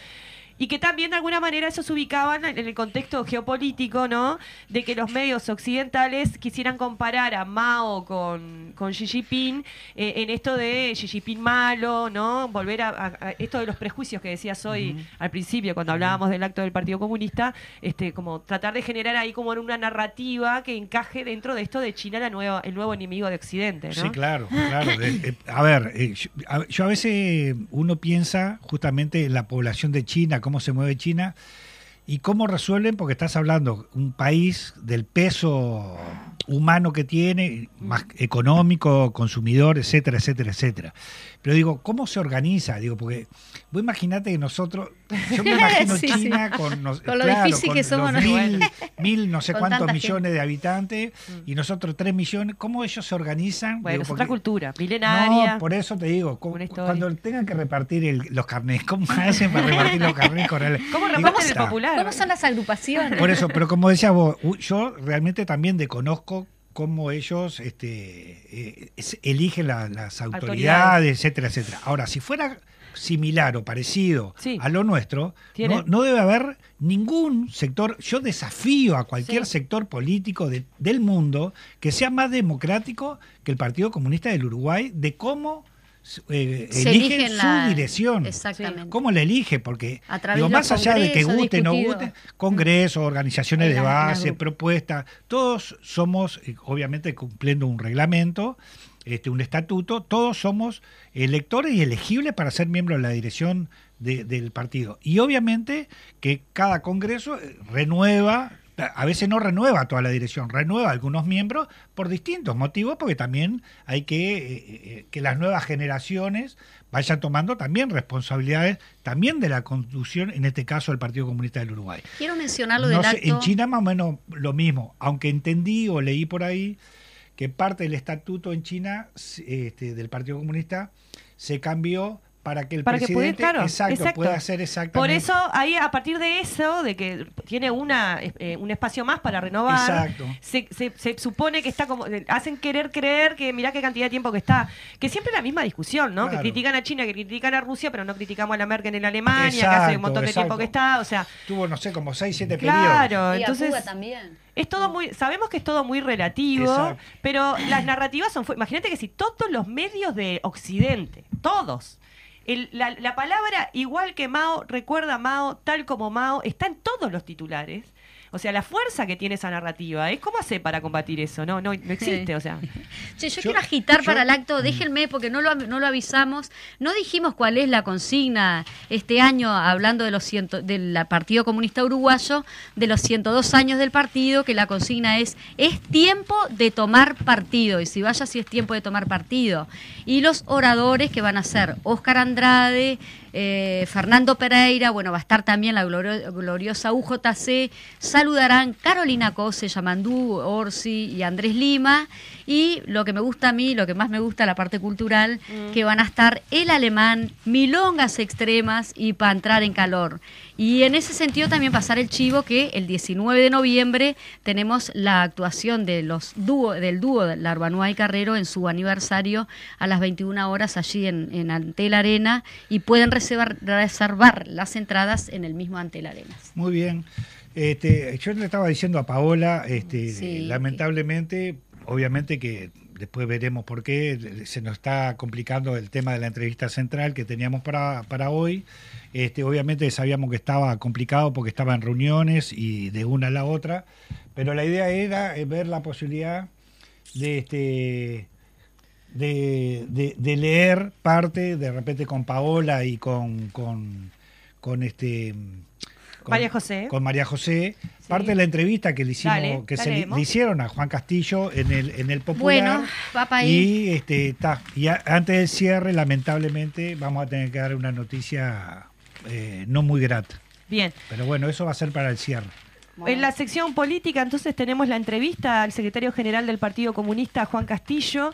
Y que también de alguna manera eso se ubicaban en el contexto geopolítico, ¿no? De que los medios occidentales quisieran comparar a Mao con, con Xi Jinping eh, en esto de Xi Jinping malo, ¿no? Volver a, a- a esto de los prejuicios que decías hoy al principio cuando hablábamos del acto del Partido Comunista, este, como tratar de generar ahí como una narrativa que encaje dentro de esto de China la nueva, el nuevo enemigo de Occidente, ¿no? Sí, claro, claro. Eh, a ver, eh, yo, a, yo a veces uno piensa justamente en la población de China, cómo se mueve China y cómo resuelven, porque estás hablando un país del peso humano que tiene, más económico, consumidor, etcétera, etcétera, etcétera. Pero digo, ¿cómo se organiza? Digo, porque vos imaginate que nosotros, yo me [laughs] imagino Sí, China con, nos- Con lo claro, difícil con que somos los mil, mil no sé cuántos millones de habitantes y nosotros tres millones, ¿cómo ellos se organizan? Bueno, Digo, es otra cultura, milenaria. no, por eso te digo, cuando tengan que repartir el- los carnés, ¿cómo hacen para repartir los carnés con el [laughs] ¿Cómo Digo, reparten el popular? ¿Cómo son las agrupaciones? Por eso, pero como decías vos, yo realmente también desconozco cómo ellos este, eh, eligen la- las autoridades, Autoridades. etcétera, etcétera. Ahora, si fuera similar o parecido Sí. a lo nuestro, no, no debe haber ningún sector, yo desafío a cualquier Sí. sector político de- del mundo que sea más democrático que el Partido Comunista del Uruguay de cómo eh, eligen su la- dirección. Exactamente. ¿Cómo la elige? Porque digo, más allá de que guste, no discutidos. guste, congresos, organizaciones En de base, propuestas, todos somos, obviamente, cumpliendo un reglamento este, un estatuto, todos somos electores y elegibles para ser miembros de la dirección de- del partido. Y obviamente que cada congreso eh, renueva, a veces no renueva toda la dirección, renueva algunos miembros por distintos motivos, porque también hay que eh, eh, que las nuevas generaciones vayan tomando también responsabilidades también de la conducción, en este caso del Partido Comunista del Uruguay. Quiero mencionar lo No del sé, acto. en China más o menos lo mismo, aunque entendí o leí por ahí que parte del estatuto en China este, del Partido Comunista se cambió para que el Para que presidente claro, exacto, exacto. pueda hacer exactamente Por eso, ahí a partir de eso, de que tiene una eh, un espacio más para renovar, se, se- se supone que está como. Hacen querer creer que mirá qué cantidad de tiempo que está. Que siempre es la misma discusión, ¿no? Claro. Que critican a China, que critican a Rusia, pero no criticamos a la Merkel en Alemania, que Exacto, hace un montón de tiempo que está. O sea, tuvo no sé como 6 7 periodos. claro, Y a entonces. Cuba también. Es todo muy, sabemos que es todo muy relativo, Exacto. pero las narrativas son, fu- imagínate que si todos los medios de Occidente, todos, el- la, la palabra igual que Mao, recuerda a Mao, tal como Mao, está en todos los titulares. O sea, la fuerza que tiene esa narrativa, ¿eh? ¿Cómo hace para combatir eso? No, no, no existe, o sea. [laughs] Che, yo, Yo- quiero agitar yo- para el acto, déjenme porque no lo, no lo avisamos, no dijimos cuál es la consigna este año, hablando de los ciento, del Partido Comunista Uruguayo, de los 102 años del partido, que la consigna es, es tiempo de tomar partido, y si vaya si es tiempo de tomar partido. Y los oradores que van a ser Óscar Andrade, eh, Fernando Pereira, bueno, va a estar también la glorio- gloriosa UJC, saludarán Carolina Cose, Yamandú, Orsi y Andrés Lima, y lo que me gusta a mí, lo que más me gusta, la parte cultural, que van a estar el alemán, milongas extremas y para entrar en calor. Y en ese sentido también pasar el chivo que el 19 de noviembre tenemos la actuación de los dúo, del dúo de Larbanúa y Carrero en su aniversario a las 21 horas allí en, en Antel Arena y pueden reservar, reservar las entradas en el mismo Antel Arenas. Muy bien. Este, yo le estaba diciendo a Paola, este, Sí. lamentablemente, obviamente que después veremos por qué, se nos está complicando el tema de la entrevista central que teníamos para, para hoy. Este, obviamente sabíamos que estaba complicado porque estaba en reuniones y de una a la otra, pero la idea era eh, ver la posibilidad de este de, de- de leer parte de repente con Paola y con con, con este con- María José. con María José parte de la entrevista que le hicimos Dale, que se le, hicieron a Juan Castillo en el en el popular Bueno, va ahí. y este ta, y a- antes del cierre lamentablemente vamos a tener que dar una noticia eh, no muy grata Bien. pero bueno eso va a ser para el cierre En la sección política, entonces, tenemos la entrevista al secretario general del Partido Comunista, Juan Castillo,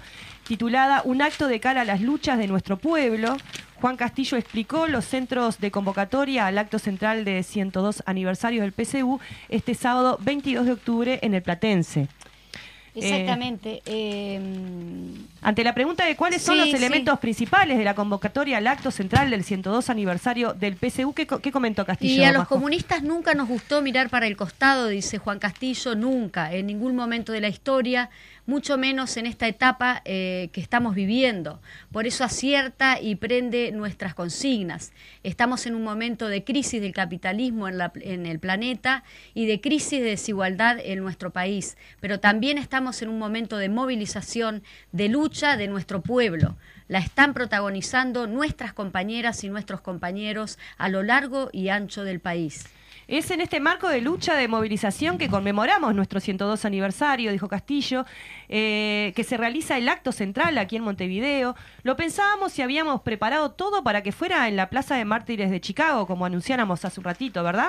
titulada Un acto de cara a las luchas de nuestro pueblo. Juan Castillo explicó los centros de convocatoria al acto central de 102 aniversario del PCU este sábado 22 de octubre en el Platense. Exactamente. eh, Ante la pregunta de cuáles son los sí. elementos principales de la convocatoria al acto central del 102 aniversario del PCU, ¿qué, qué comentó Castillo? Y a los comunistas nunca nos gustó mirar para el costado, dice Juan Castillo, nunca, en ningún momento de la historia, mucho menos en esta etapa eh, que estamos viviendo. Por eso acierta y prende nuestras consignas. Estamos en un momento de crisis del capitalismo en, la- en el planeta y de crisis de desigualdad en nuestro país, pero también estamos en un momento de movilización, de lucha de nuestro pueblo. La están protagonizando nuestras compañeras y nuestros compañeros a lo largo y ancho del país. Es en este marco de lucha, de movilización que conmemoramos nuestro 102 aniversario, dijo Castillo, eh, que se realiza el acto central aquí en Montevideo. Lo pensábamos y habíamos preparado todo para que fuera en la Plaza de Mártires de Chicago, como anunciáramos hace un ratito, ¿verdad?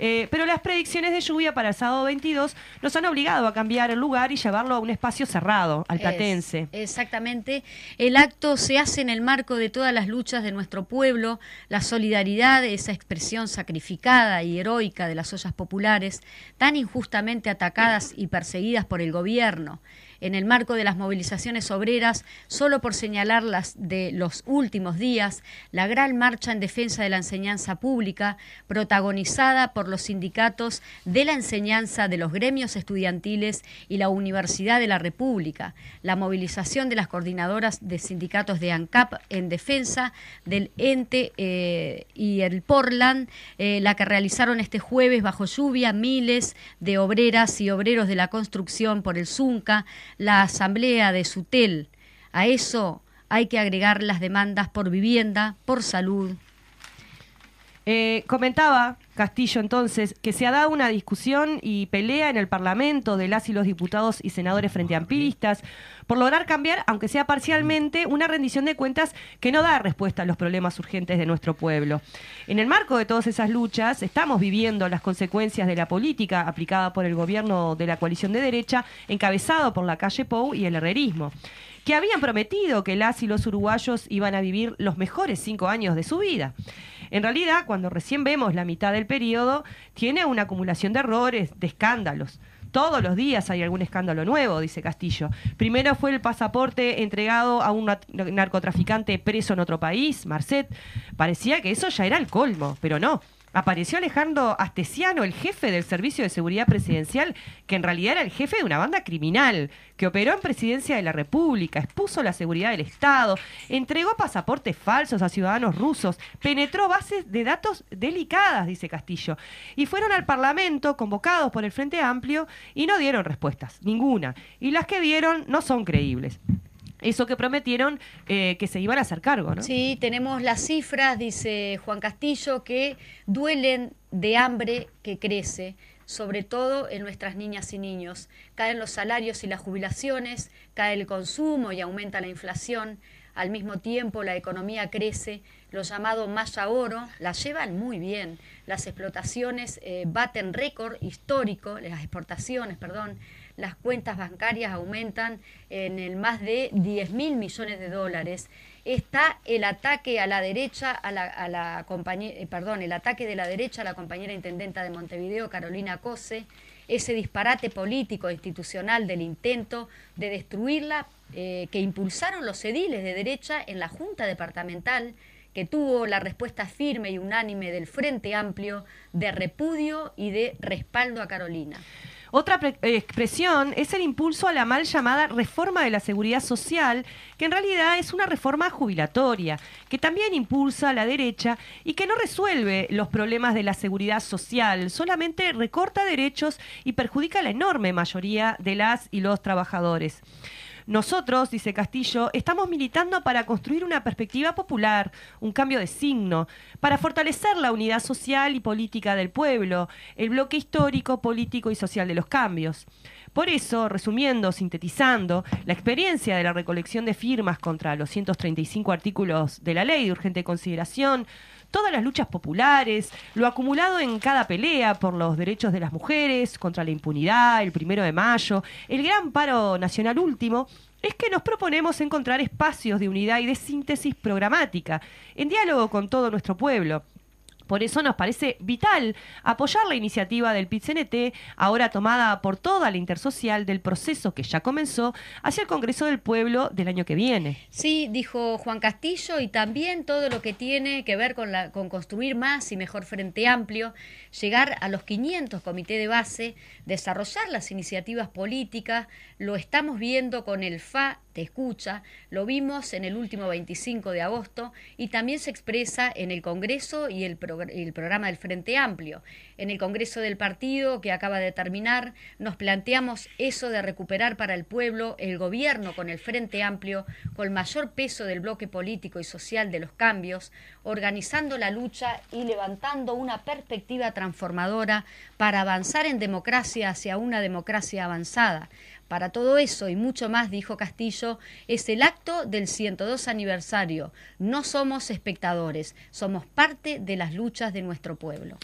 Eh, pero las predicciones de lluvia para el sábado 22 nos han obligado a cambiar el lugar y llevarlo a un espacio cerrado, al Platense. Es- exactamente. El acto se hace en el marco de todas las luchas de nuestro pueblo, la solidaridad, esa expresión sacrificada y heroica de las ollas populares, tan injustamente atacadas y perseguidas por el gobierno. En el marco de las movilizaciones obreras, solo por señalar las de los últimos días, la gran marcha en defensa de la enseñanza pública, protagonizada por los sindicatos de la enseñanza de los gremios estudiantiles y la Universidad de la República, la movilización de las coordinadoras de sindicatos de ANCAP en defensa del ente eh, y el Portland, eh, la que realizaron este jueves bajo lluvia miles de obreras y obreros de la construcción por el Zunca, la asamblea de Sutel, A eso hay que agregar las demandas por vivienda, por salud. Eh, comentaba Castillo entonces que se ha dado una discusión y pelea en el Parlamento de las y los diputados y senadores frente a ampiristas por lograr cambiar, aunque sea parcialmente, una rendición de cuentas que no da respuesta a los problemas urgentes de nuestro pueblo. En el marco de todas esas luchas, estamos viviendo las consecuencias de la política aplicada por el gobierno de la coalición de derecha, encabezado por la calle Pou y el herrerismo que habían prometido que las y los uruguayos iban a vivir los mejores cinco años de su vida. En realidad, cuando recién vemos la mitad del periodo, tiene una acumulación de errores, de escándalos. Todos los días hay algún escándalo nuevo, dice Castillo. Primero fue el pasaporte entregado a un narcotraficante preso en otro país, Marcet. Parecía que eso ya era el colmo, pero no. Apareció Alejandro Astesiano, el jefe del Servicio de Seguridad Presidencial, que en realidad era el jefe de una banda criminal, que operó en Presidencia de la República, expuso la seguridad del Estado, entregó pasaportes falsos a ciudadanos rusos, penetró bases de datos delicadas, dice Castillo, y fueron al Parlamento convocados por el Frente Amplio y no dieron respuestas, ninguna. Y las que dieron no son creíbles. Eso que prometieron eh, que se iban a hacer cargo, ¿no? Sí, tenemos las cifras, dice Juan Castillo, que duelen de hambre que crece, sobre todo en nuestras niñas y niños. Caen los salarios y las jubilaciones, cae el consumo y aumenta la inflación. Al mismo tiempo, la economía crece, lo llamado malla oro la llevan muy bien. Las explotaciones eh, baten récord histórico, las exportaciones, perdón. Las cuentas bancarias aumentan en el más de 10 mil millones de dólares. Está el ataque a la derecha, a la, eh, perdón, el ataque de la derecha a la compañera intendenta de Montevideo, Carolina Cose, ese disparate político institucional del intento de destruirla eh, que impulsaron los ediles de derecha en la Junta Departamental, que tuvo la respuesta firme y unánime del Frente Amplio de repudio y de respaldo a Carolina. Otra eh, expresión es el impulso a la mal llamada reforma de la seguridad social, que en realidad es una reforma jubilatoria, que también impulsa a la derecha y que no resuelve los problemas de la seguridad social, solamente recorta derechos y perjudica a la enorme mayoría de las y los trabajadores. Nosotros, dice Castillo, estamos militando para construir una perspectiva popular, un cambio de signo, para fortalecer la unidad social y política del pueblo, el bloque histórico, político y social de los cambios. Por eso, resumiendo, sintetizando, la experiencia de la recolección de firmas contra los 135 artículos de la ley de urgente consideración, todas las luchas populares, lo acumulado en cada pelea por los derechos de las mujeres, contra la impunidad, el primero de mayo, el gran paro nacional último, es que nos proponemos encontrar espacios de unidad y de síntesis programática, en diálogo con todo nuestro pueblo. Por eso nos parece vital apoyar la iniciativa del PIT-CNT, ahora tomada por toda la intersocial del proceso que ya comenzó hacia el Congreso del Pueblo del año que viene. Sí, dijo Juan Castillo, y también todo lo que tiene que ver con, con construir más y mejor frente amplio, llegar a los 500 comités de base, desarrollar las iniciativas políticas, lo estamos viendo con el FA Te Escucha, lo vimos en el último 25 de agosto y también se expresa en el Congreso y el, el programa del Frente Amplio. En el Congreso del partido que acaba de terminar, nos planteamos eso de recuperar para el pueblo el gobierno con el Frente Amplio, con mayor peso del bloque político y social de los cambios, organizando la lucha y levantando una perspectiva transformadora para avanzar en democracia hacia una democracia avanzada. Para todo eso y mucho más, dijo Castillo, es el acto del 102 aniversario. No somos espectadores, somos parte de las luchas de nuestro pueblo.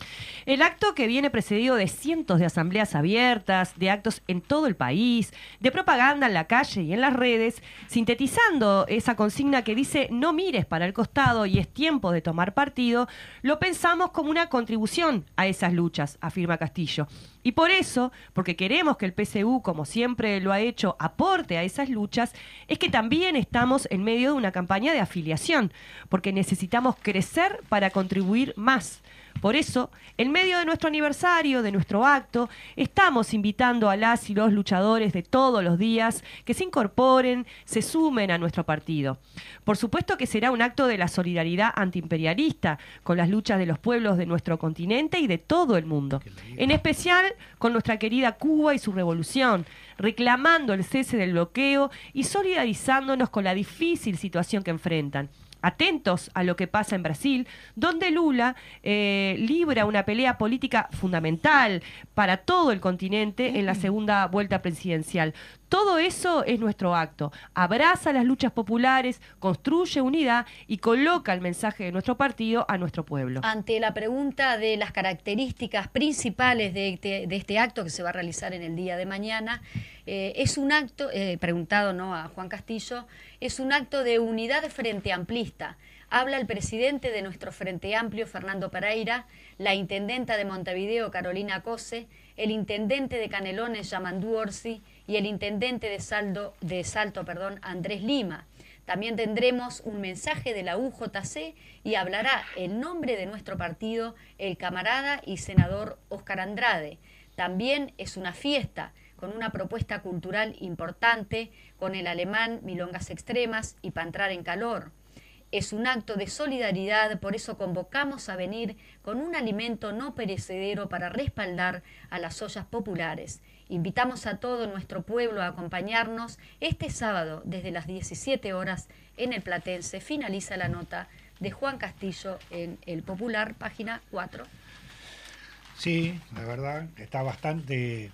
El acto que viene precedido de cientos de asambleas abiertas, de actos en todo el país, de propaganda en la calle y en las redes, sintetizando esa consigna que dice no mires para el costado y es tiempo de tomar partido, lo pensamos como una contribución a esas luchas, afirma Castillo. Y por eso, porque queremos que el PCU, como siempre lo ha hecho, aporte a esas luchas, es que también estamos en medio de una campaña de afiliación, porque necesitamos crecer para contribuir más. Por eso, en medio de nuestro aniversario, de nuestro acto, estamos invitando a las y los luchadores de todos los días que se incorporen, se sumen a nuestro partido. Por supuesto que será un acto de la solidaridad antiimperialista con las luchas de los pueblos de nuestro continente y de todo el mundo. En especial con nuestra querida Cuba y su revolución, reclamando el cese del bloqueo y solidarizándonos con la difícil situación que enfrentan atentos a lo que pasa en Brasil, donde Lula eh, libra una pelea política fundamental para todo el continente en la segunda vuelta presidencial. Todo eso es nuestro acto. Abraza las luchas populares, construye unidad y coloca el mensaje de nuestro partido a nuestro pueblo. Ante la pregunta de las características principales de este, este acto que se va a realizar en el día de mañana, eh, es un acto, eh, preguntado ¿no? a Juan Castillo, es un acto de unidad de frente amplista. Habla el presidente de nuestro Frente Amplio, Fernando Pereira, la intendenta de Montevideo, Carolina Cose, el intendente de Canelones, Yamandú Orsi, y el intendente de, Saldo, de Salto, perdón, Andrés Lima. También tendremos un mensaje de la UJC y hablará en nombre de nuestro partido el camarada y senador Óscar Andrade. También es una fiesta con una propuesta cultural importante con el alemán Milongas Extremas y Pantrar en Calor. Es un acto de solidaridad, por eso convocamos a venir con un alimento no perecedero para respaldar a las ollas populares. Invitamos a todo nuestro pueblo a acompañarnos este sábado desde las 17 horas en el Platense. Finaliza la nota de Juan Castillo en El Popular, página 4. Sí, la verdad, está bastante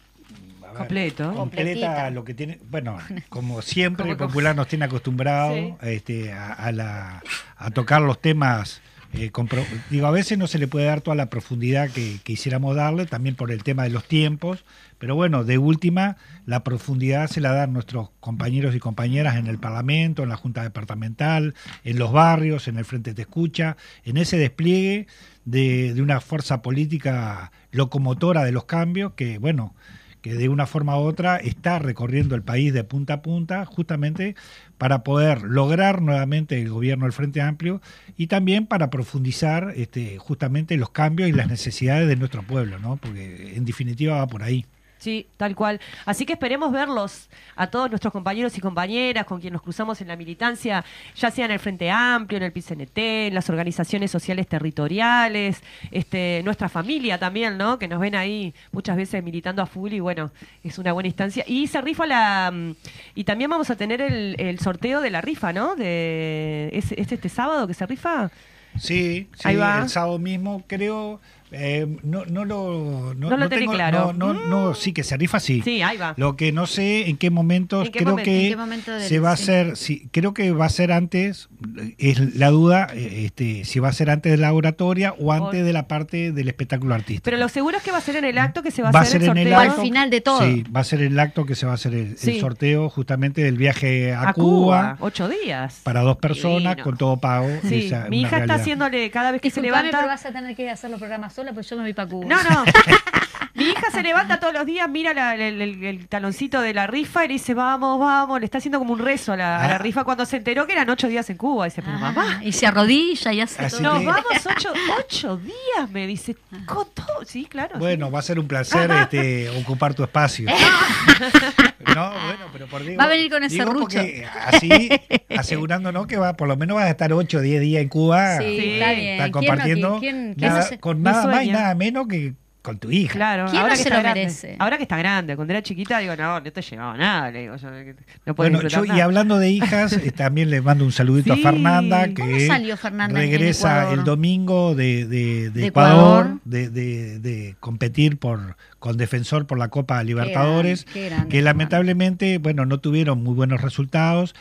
ver, Completo. completa Completita. lo que tiene bueno [laughs] como siempre Como el popular nos tiene acostumbrados Sí. este, a, a la- a tocar los temas eh, digo a veces no se le puede dar toda la profundidad que quisiéramos darle también por el tema de los tiempos pero bueno de última la profundidad se la dan nuestros compañeros y compañeras en el parlamento en la junta departamental en los barrios en el frente de escucha en ese despliegue de, de una fuerza política locomotora de los cambios que bueno que de una forma u otra está recorriendo el país de punta a punta justamente para poder lograr nuevamente el gobierno del Frente Amplio y también para profundizar este, justamente los cambios y las necesidades de nuestro pueblo, ¿no? porque en definitiva va por ahí. Sí, tal cual. Así que esperemos verlos a todos nuestros compañeros y compañeras con quien nos cruzamos en la militancia, ya sea en el Frente Amplio, en el PCNT, en las organizaciones sociales territoriales, este, nuestra familia también, ¿no? Que nos ven ahí muchas veces militando a full y bueno, es una buena instancia. Y se rifa la... mm, Y también vamos a tener el, el sorteo de la rifa, ¿no? De, ¿es, es este sábado que se rifa? Sí, sí Ahí va. el sábado mismo creo, eh, no, no lo... No lo tengo- claro. No, no, no, sí, que se rifa sí. Sí, ahí va. Lo que no sé en qué momentos, ¿En qué creo momento? que ¿En qué momento del- se va a hacer, sí, creo que va a ser antes, es la duda, eh, este, si va a ser antes de la oratoria o antes O- de la parte del espectáculo artístico. Pero lo seguro es que va a ser en el acto que se va, Va a hacer el ser en el sorteo. O al acto. final de todo. Sí, va a ser el acto que se va a hacer el, el sorteo justamente del viaje a, a Cuba, Cuba. Ocho días. para dos personas Divino. con todo pago. Sí, esa- mi hija está haciéndole cada vez que se levanta. pero vas a tener que hacer los programas sola porque yo me voy para Cuba. No, no. [laughs] Mi hija se levanta todos los días, mira la- el, el- el taloncito de la rifa y le dice, vamos, vamos, le está haciendo como un rezo a la, a la Ah. rifa cuando se enteró que eran ocho días en Cuba. Dice, pero Ah, mamá, y se arrodilla y hace Así todo. nos que- vamos ocho, ocho días, me dice. Con todo. Sí, claro. Bueno, va a ser un placer [laughs] este, ocupar tu espacio. [laughs] No, bueno, pero por digo, Va a venir con ese digo rucho. porque Así, [laughs] asegurándonos que va, por lo menos vas a estar 8 o 10 días en Cuba. Sí, Sí, está bien. Está ¿Quién no- compartiendo quién- quién nada- se- con nada más y nada menos que con tu hija. Claro, ¿Quién ahora no que se está lo grande. merece? Ahora que está grande, cuando era chiquita, digo, no, no te llevaba nada, le digo, yo, no puedo Bueno, yo, disfrutar y nada. hablando de hijas, eh, [laughs] también le mando un saludito Sí. a Fernanda, que ¿Cómo salió Fernanda en regresa el domingo de, de- de De Ecuador, Ecuador. de, de- de competir por con defensor por la Copa Libertadores, qué que lamentablemente, bueno, no tuvieron muy buenos resultados.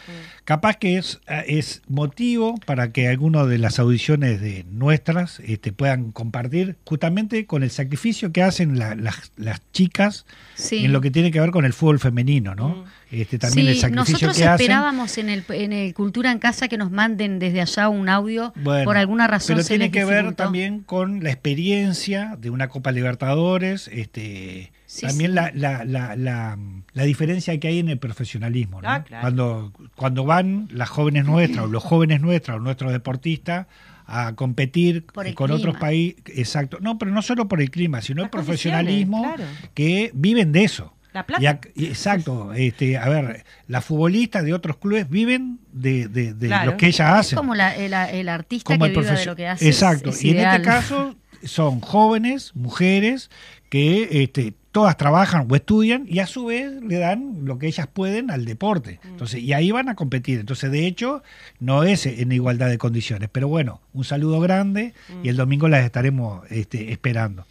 Capaz que es, eh, es motivo para que algunas de las audiciones de nuestras este, puedan compartir justamente con el sacrificio que hacen la- las, las chicas Sí. en lo que tiene que ver con el fútbol femenino, ¿no? Este, también el sacrificio nosotros que hacen. esperábamos en el, en el Cultura en Casa que nos manden desde allá un audio. Bueno, Por alguna razón Pero se tiene les que ver también con la experiencia de una Copa Libertadores, este, Sí, también sí. La, la, la, la, la diferencia que hay en el profesionalismo. ¿no? Ah, claro. cuando, cuando van las jóvenes nuestras, o los jóvenes nuestros, o nuestros deportistas, a competir con clima. otros países. Exacto. No, pero no solo por el clima, sino Las el profesionalismo claro. que viven de eso. La plata. Y exacto, este, a ver, las futbolistas de otros clubes viven de, de, de Claro. lo que ellas Es hacen. como la- el, el artista Como que el vive de lo que hace. Exacto. es- es y en este caso son jóvenes, mujeres, que este, todas trabajan o estudian y a su vez le dan lo que ellas pueden al deporte. Mm. Entonces, y ahí van a competir. Entonces, de hecho, no es en igualdad de condiciones. Pero bueno, un saludo grande y Mm. el domingo las estaremos este, esperando.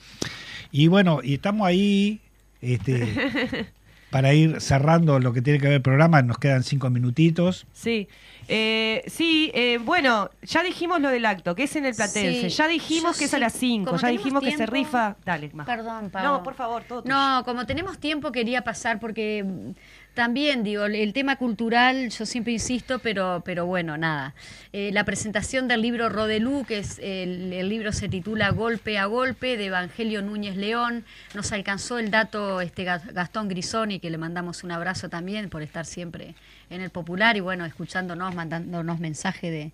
Y bueno, y estamos ahí. Este, [laughs] para ir cerrando lo que tiene que ver el programa, nos quedan cinco minutitos. Sí, Eh, sí, eh, bueno, ya dijimos lo del acto, que es en el Platense. Sí, ya dijimos yo que es a las 5, Como ya dijimos que se rifa. Dale, más. Perdón, Pau. No, por favor, todo tuyo. No, como tenemos tiempo quería pasar porque también digo, el- tema cultural, yo siempre insisto, pero, pero bueno, nada. Eh, la presentación del libro Rodelú, que es el, el libro se titula Golpe a Golpe, de Evangelio Núñez León. Nos alcanzó el dato este Ga- Gastón Grisoni, que le mandamos un abrazo también por estar siempre en el popular y bueno, escuchándonos, mandándonos mensaje de,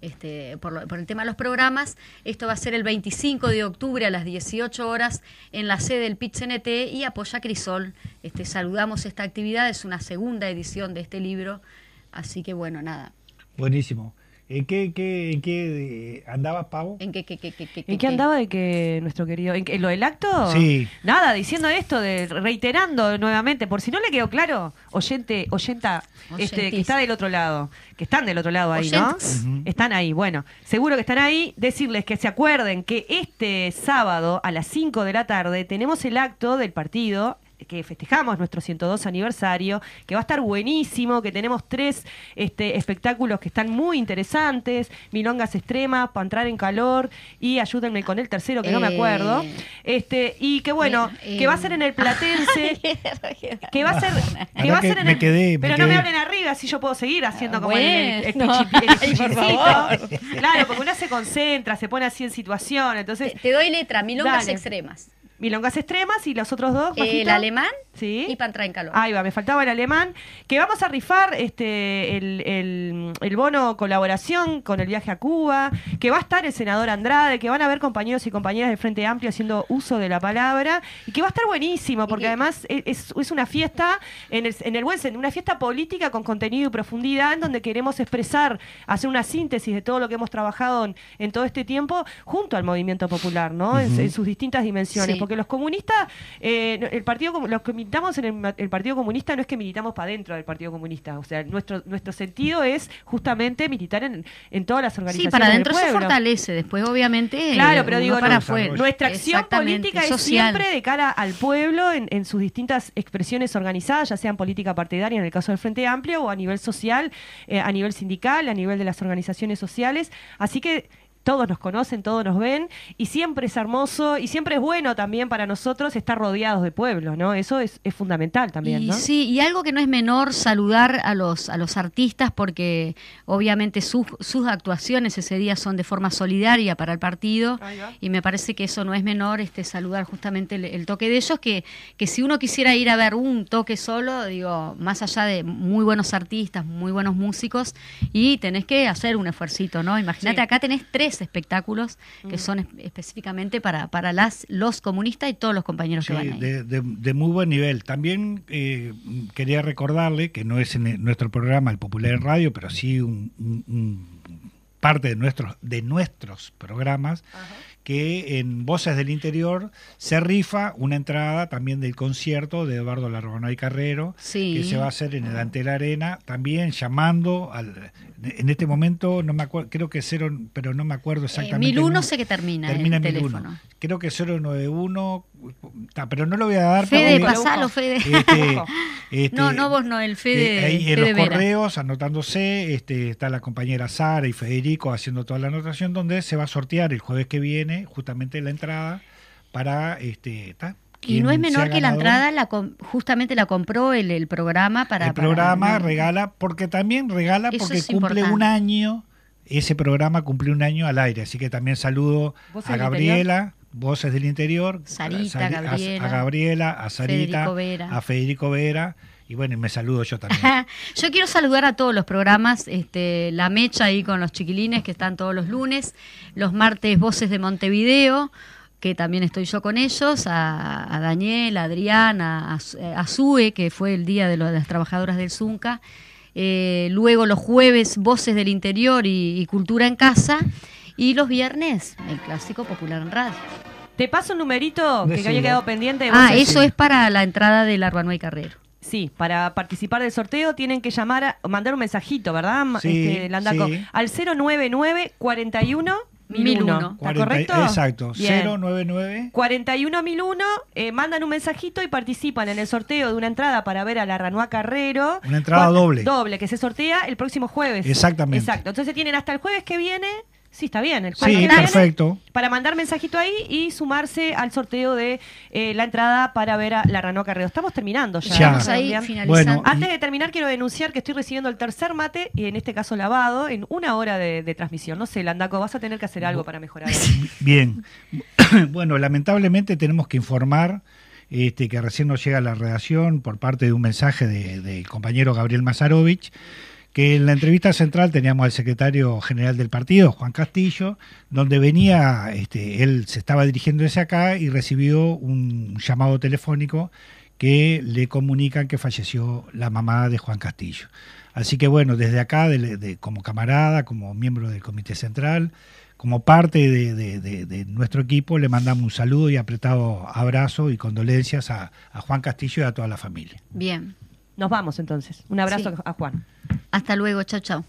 este, por, lo- por el tema de los programas. Esto va a ser el 25 de octubre a las 18 horas en la sede del PIT-CNT y apoya Crisol. Este, saludamos esta actividad, es una segunda edición de este libro, así que bueno, nada. Buenísimo. ¿En qué, qué, en qué eh, andabas, Pavo? ¿En qué, qué, qué, qué, qué, ¿En qué andaba de que nuestro querido... ¿En, qué- en lo del acto? Sí. Nada, diciendo esto, de reiterando nuevamente, por si no le quedó claro, oyente, oyenta, este, que está del otro lado, que están del otro lado ahí, ¿no? Oyentes. Ujú. Están ahí, bueno, seguro que están ahí. Decirles que se acuerden que este sábado a las 5 de la tarde tenemos el acto del partido que festejamos nuestro 102 aniversario, que va a estar buenísimo, que tenemos tres este, espectáculos que están muy interesantes, Milongas Extremas, para entrar en calor y ayúdenme con el tercero que no me Eh. acuerdo. Este, y que bueno, Eh, que va a ser en el Platense, [laughs] que va a ser, que va a que ser en me el- quedé- me pero no me hablen arriba, así yo puedo seguir haciendo como el, el, el Bueno. pichi- [laughs] el por pichicito. favor. Claro, porque uno se concentra, se pone así en situación, entonces Te, te doy letra, milongas Dale. extremas. Milongas extremas y los otros dos, El alemán Sí. y para entrar en calor. Ahí va, me faltaba el alemán. Que vamos a rifar este el, el- el bono colaboración con el viaje a Cuba. Que va a estar el senador Andrade. Que van a haber compañeros y compañeras del Frente Amplio haciendo uso de la palabra. Y que va a estar buenísimo, porque que- además e- es, es una fiesta, en el, en el buen sentido, una fiesta política con contenido y profundidad, en donde queremos expresar, hacer una síntesis de todo lo que hemos trabajado en, en todo este tiempo junto al movimiento popular, ¿no? En- en, sus distintas dimensiones. Sí. Porque los comunistas, eh, el partido, los que militamos en el, el Partido Comunista no es que militamos para dentro del Partido Comunista. O sea, nuestro, nuestro sentido es justamente militar en, en todas las Sí, organizaciones. para del adentro se fortalece, después obviamente. Claro, eh, pero uno digo, para no, nuestra acción política es social. siempre de cara al pueblo en, en sus distintas expresiones organizadas, ya sean política partidaria en el caso del Frente Amplio o a nivel social, eh, a nivel sindical, a nivel de las organizaciones sociales. Así que todos nos conocen, todos nos ven y siempre es hermoso y siempre es bueno también para nosotros estar rodeados de pueblos, ¿no? Eso es, es fundamental también, Y ¿no? sí, y algo que no es menor saludar a los, a los artistas porque obviamente sus, sus actuaciones ese día son de forma solidaria para el partido y me parece que eso no es menor este saludar justamente el, el toque de ellos que, que si uno quisiera ir a ver un toque solo, digo, más allá de muy buenos artistas, muy buenos músicos y tenés que hacer un esfuercito, ¿no? Imagínate, Sí. acá tenés tres espectáculos que son es- específicamente para, para las, los comunistas y todos los compañeros Sí, que van ahí. de, de- de muy buen nivel. También eh, quería recordarle que no es en nuestro programa El Popular en Radio, pero sí un, un- un parte de nuestros de nuestros programas que en Voces del Interior se rifa una entrada también del concierto de Eduardo Largonay Carrero Sí. que se va a hacer en el Ante la Arena, también llamando al en este momento no me acuerdo, creo que cero, pero no me acuerdo exactamente. Eh, 1001 el nu- sé que termina, Termina el en 1001. teléfono. Creo que 091, ta, pero no lo voy a dar. Fede, pasalo, Fede. este, [laughs] [laughs] este, no, no vos no, el Fede, eh, ahí en Fede los Vera. correos anotándose este, está la compañera Sara y Federico haciendo toda la anotación donde se va a sortear el jueves que viene justamente la entrada para este ta, Y no es menor que la entrada, la com- justamente la compró el, el programa para... el programa regala, porque también regala Eso porque cumple importante. un año, ese programa cumple un año al aire, así que también saludo ¿Voces a Gabriela, Voces del Interior, Sarita, Sari- Gabriela, a, Gabriela, a Sarita, Federico Vera. a Federico Vera, y bueno, y me saludo yo también. [laughs] Yo quiero saludar a todos los programas, este, La Mecha ahí con los chiquilines que están todos los lunes, los martes Voces de Montevideo, que también estoy yo con ellos, a, a Daniel, a Adrián, a, a, Su- a Sue, que fue el día de, lo- de las trabajadoras del Zunca. Eh, luego los jueves Voces del Interior y, y Cultura en Casa. Y los viernes, el clásico popular en radio. Te paso un numerito que Decilo. había quedado pendiente. Ah, Vos- eso es para la entrada del Arbanuay Carrero. Sí, para participar del sorteo tienen que llamar, a- o mandar un mensajito, ¿verdad? Sí, este, Landaco? sí. Al 099 41 1001. 1001. ¿Está 40 correcto? Exacto, Bien. 099 41001, eh, mandan un mensajito y participan en el sorteo de una entrada para ver a la Ranua Carrero. Una entrada doble. Doble, que se sortea el próximo jueves. Exactamente. Exacto. Entonces tienen hasta el jueves que viene. Sí, está bien. El jueves Sí, perfecto. Para mandar mensajito ahí y sumarse al sorteo de eh, la entrada para ver a la Ranua Carrero. Estamos terminando ya. Ya. Estamos ahí Adrián. finalizando. Bueno, Antes de terminar, quiero denunciar que estoy recibiendo el tercer mate, y en este caso lavado, en una hora de, de transmisión. No sé, Landaco, vas a tener que hacer algo para mejorar. [laughs] Bien. [clears throat] bueno, lamentablemente tenemos que informar este, que recién nos llega a la redacción por parte de un mensaje de- del compañero Gabriel Mazarovich, que en la entrevista central teníamos al secretario general del partido, Juan Castillo, donde venía, este, él se estaba dirigiendo hacia acá y recibió un llamado telefónico que le comunican que falleció la mamá de Juan Castillo. Así que bueno, desde acá, como camarada, como miembro del Comité Central, como parte de nuestro equipo, le mandamos un saludo y apretado abrazo y condolencias a, a Juan Castillo y a toda la familia. Bien. Nos vamos entonces. Un abrazo Sí. a Juan. Hasta luego. Chao, chao.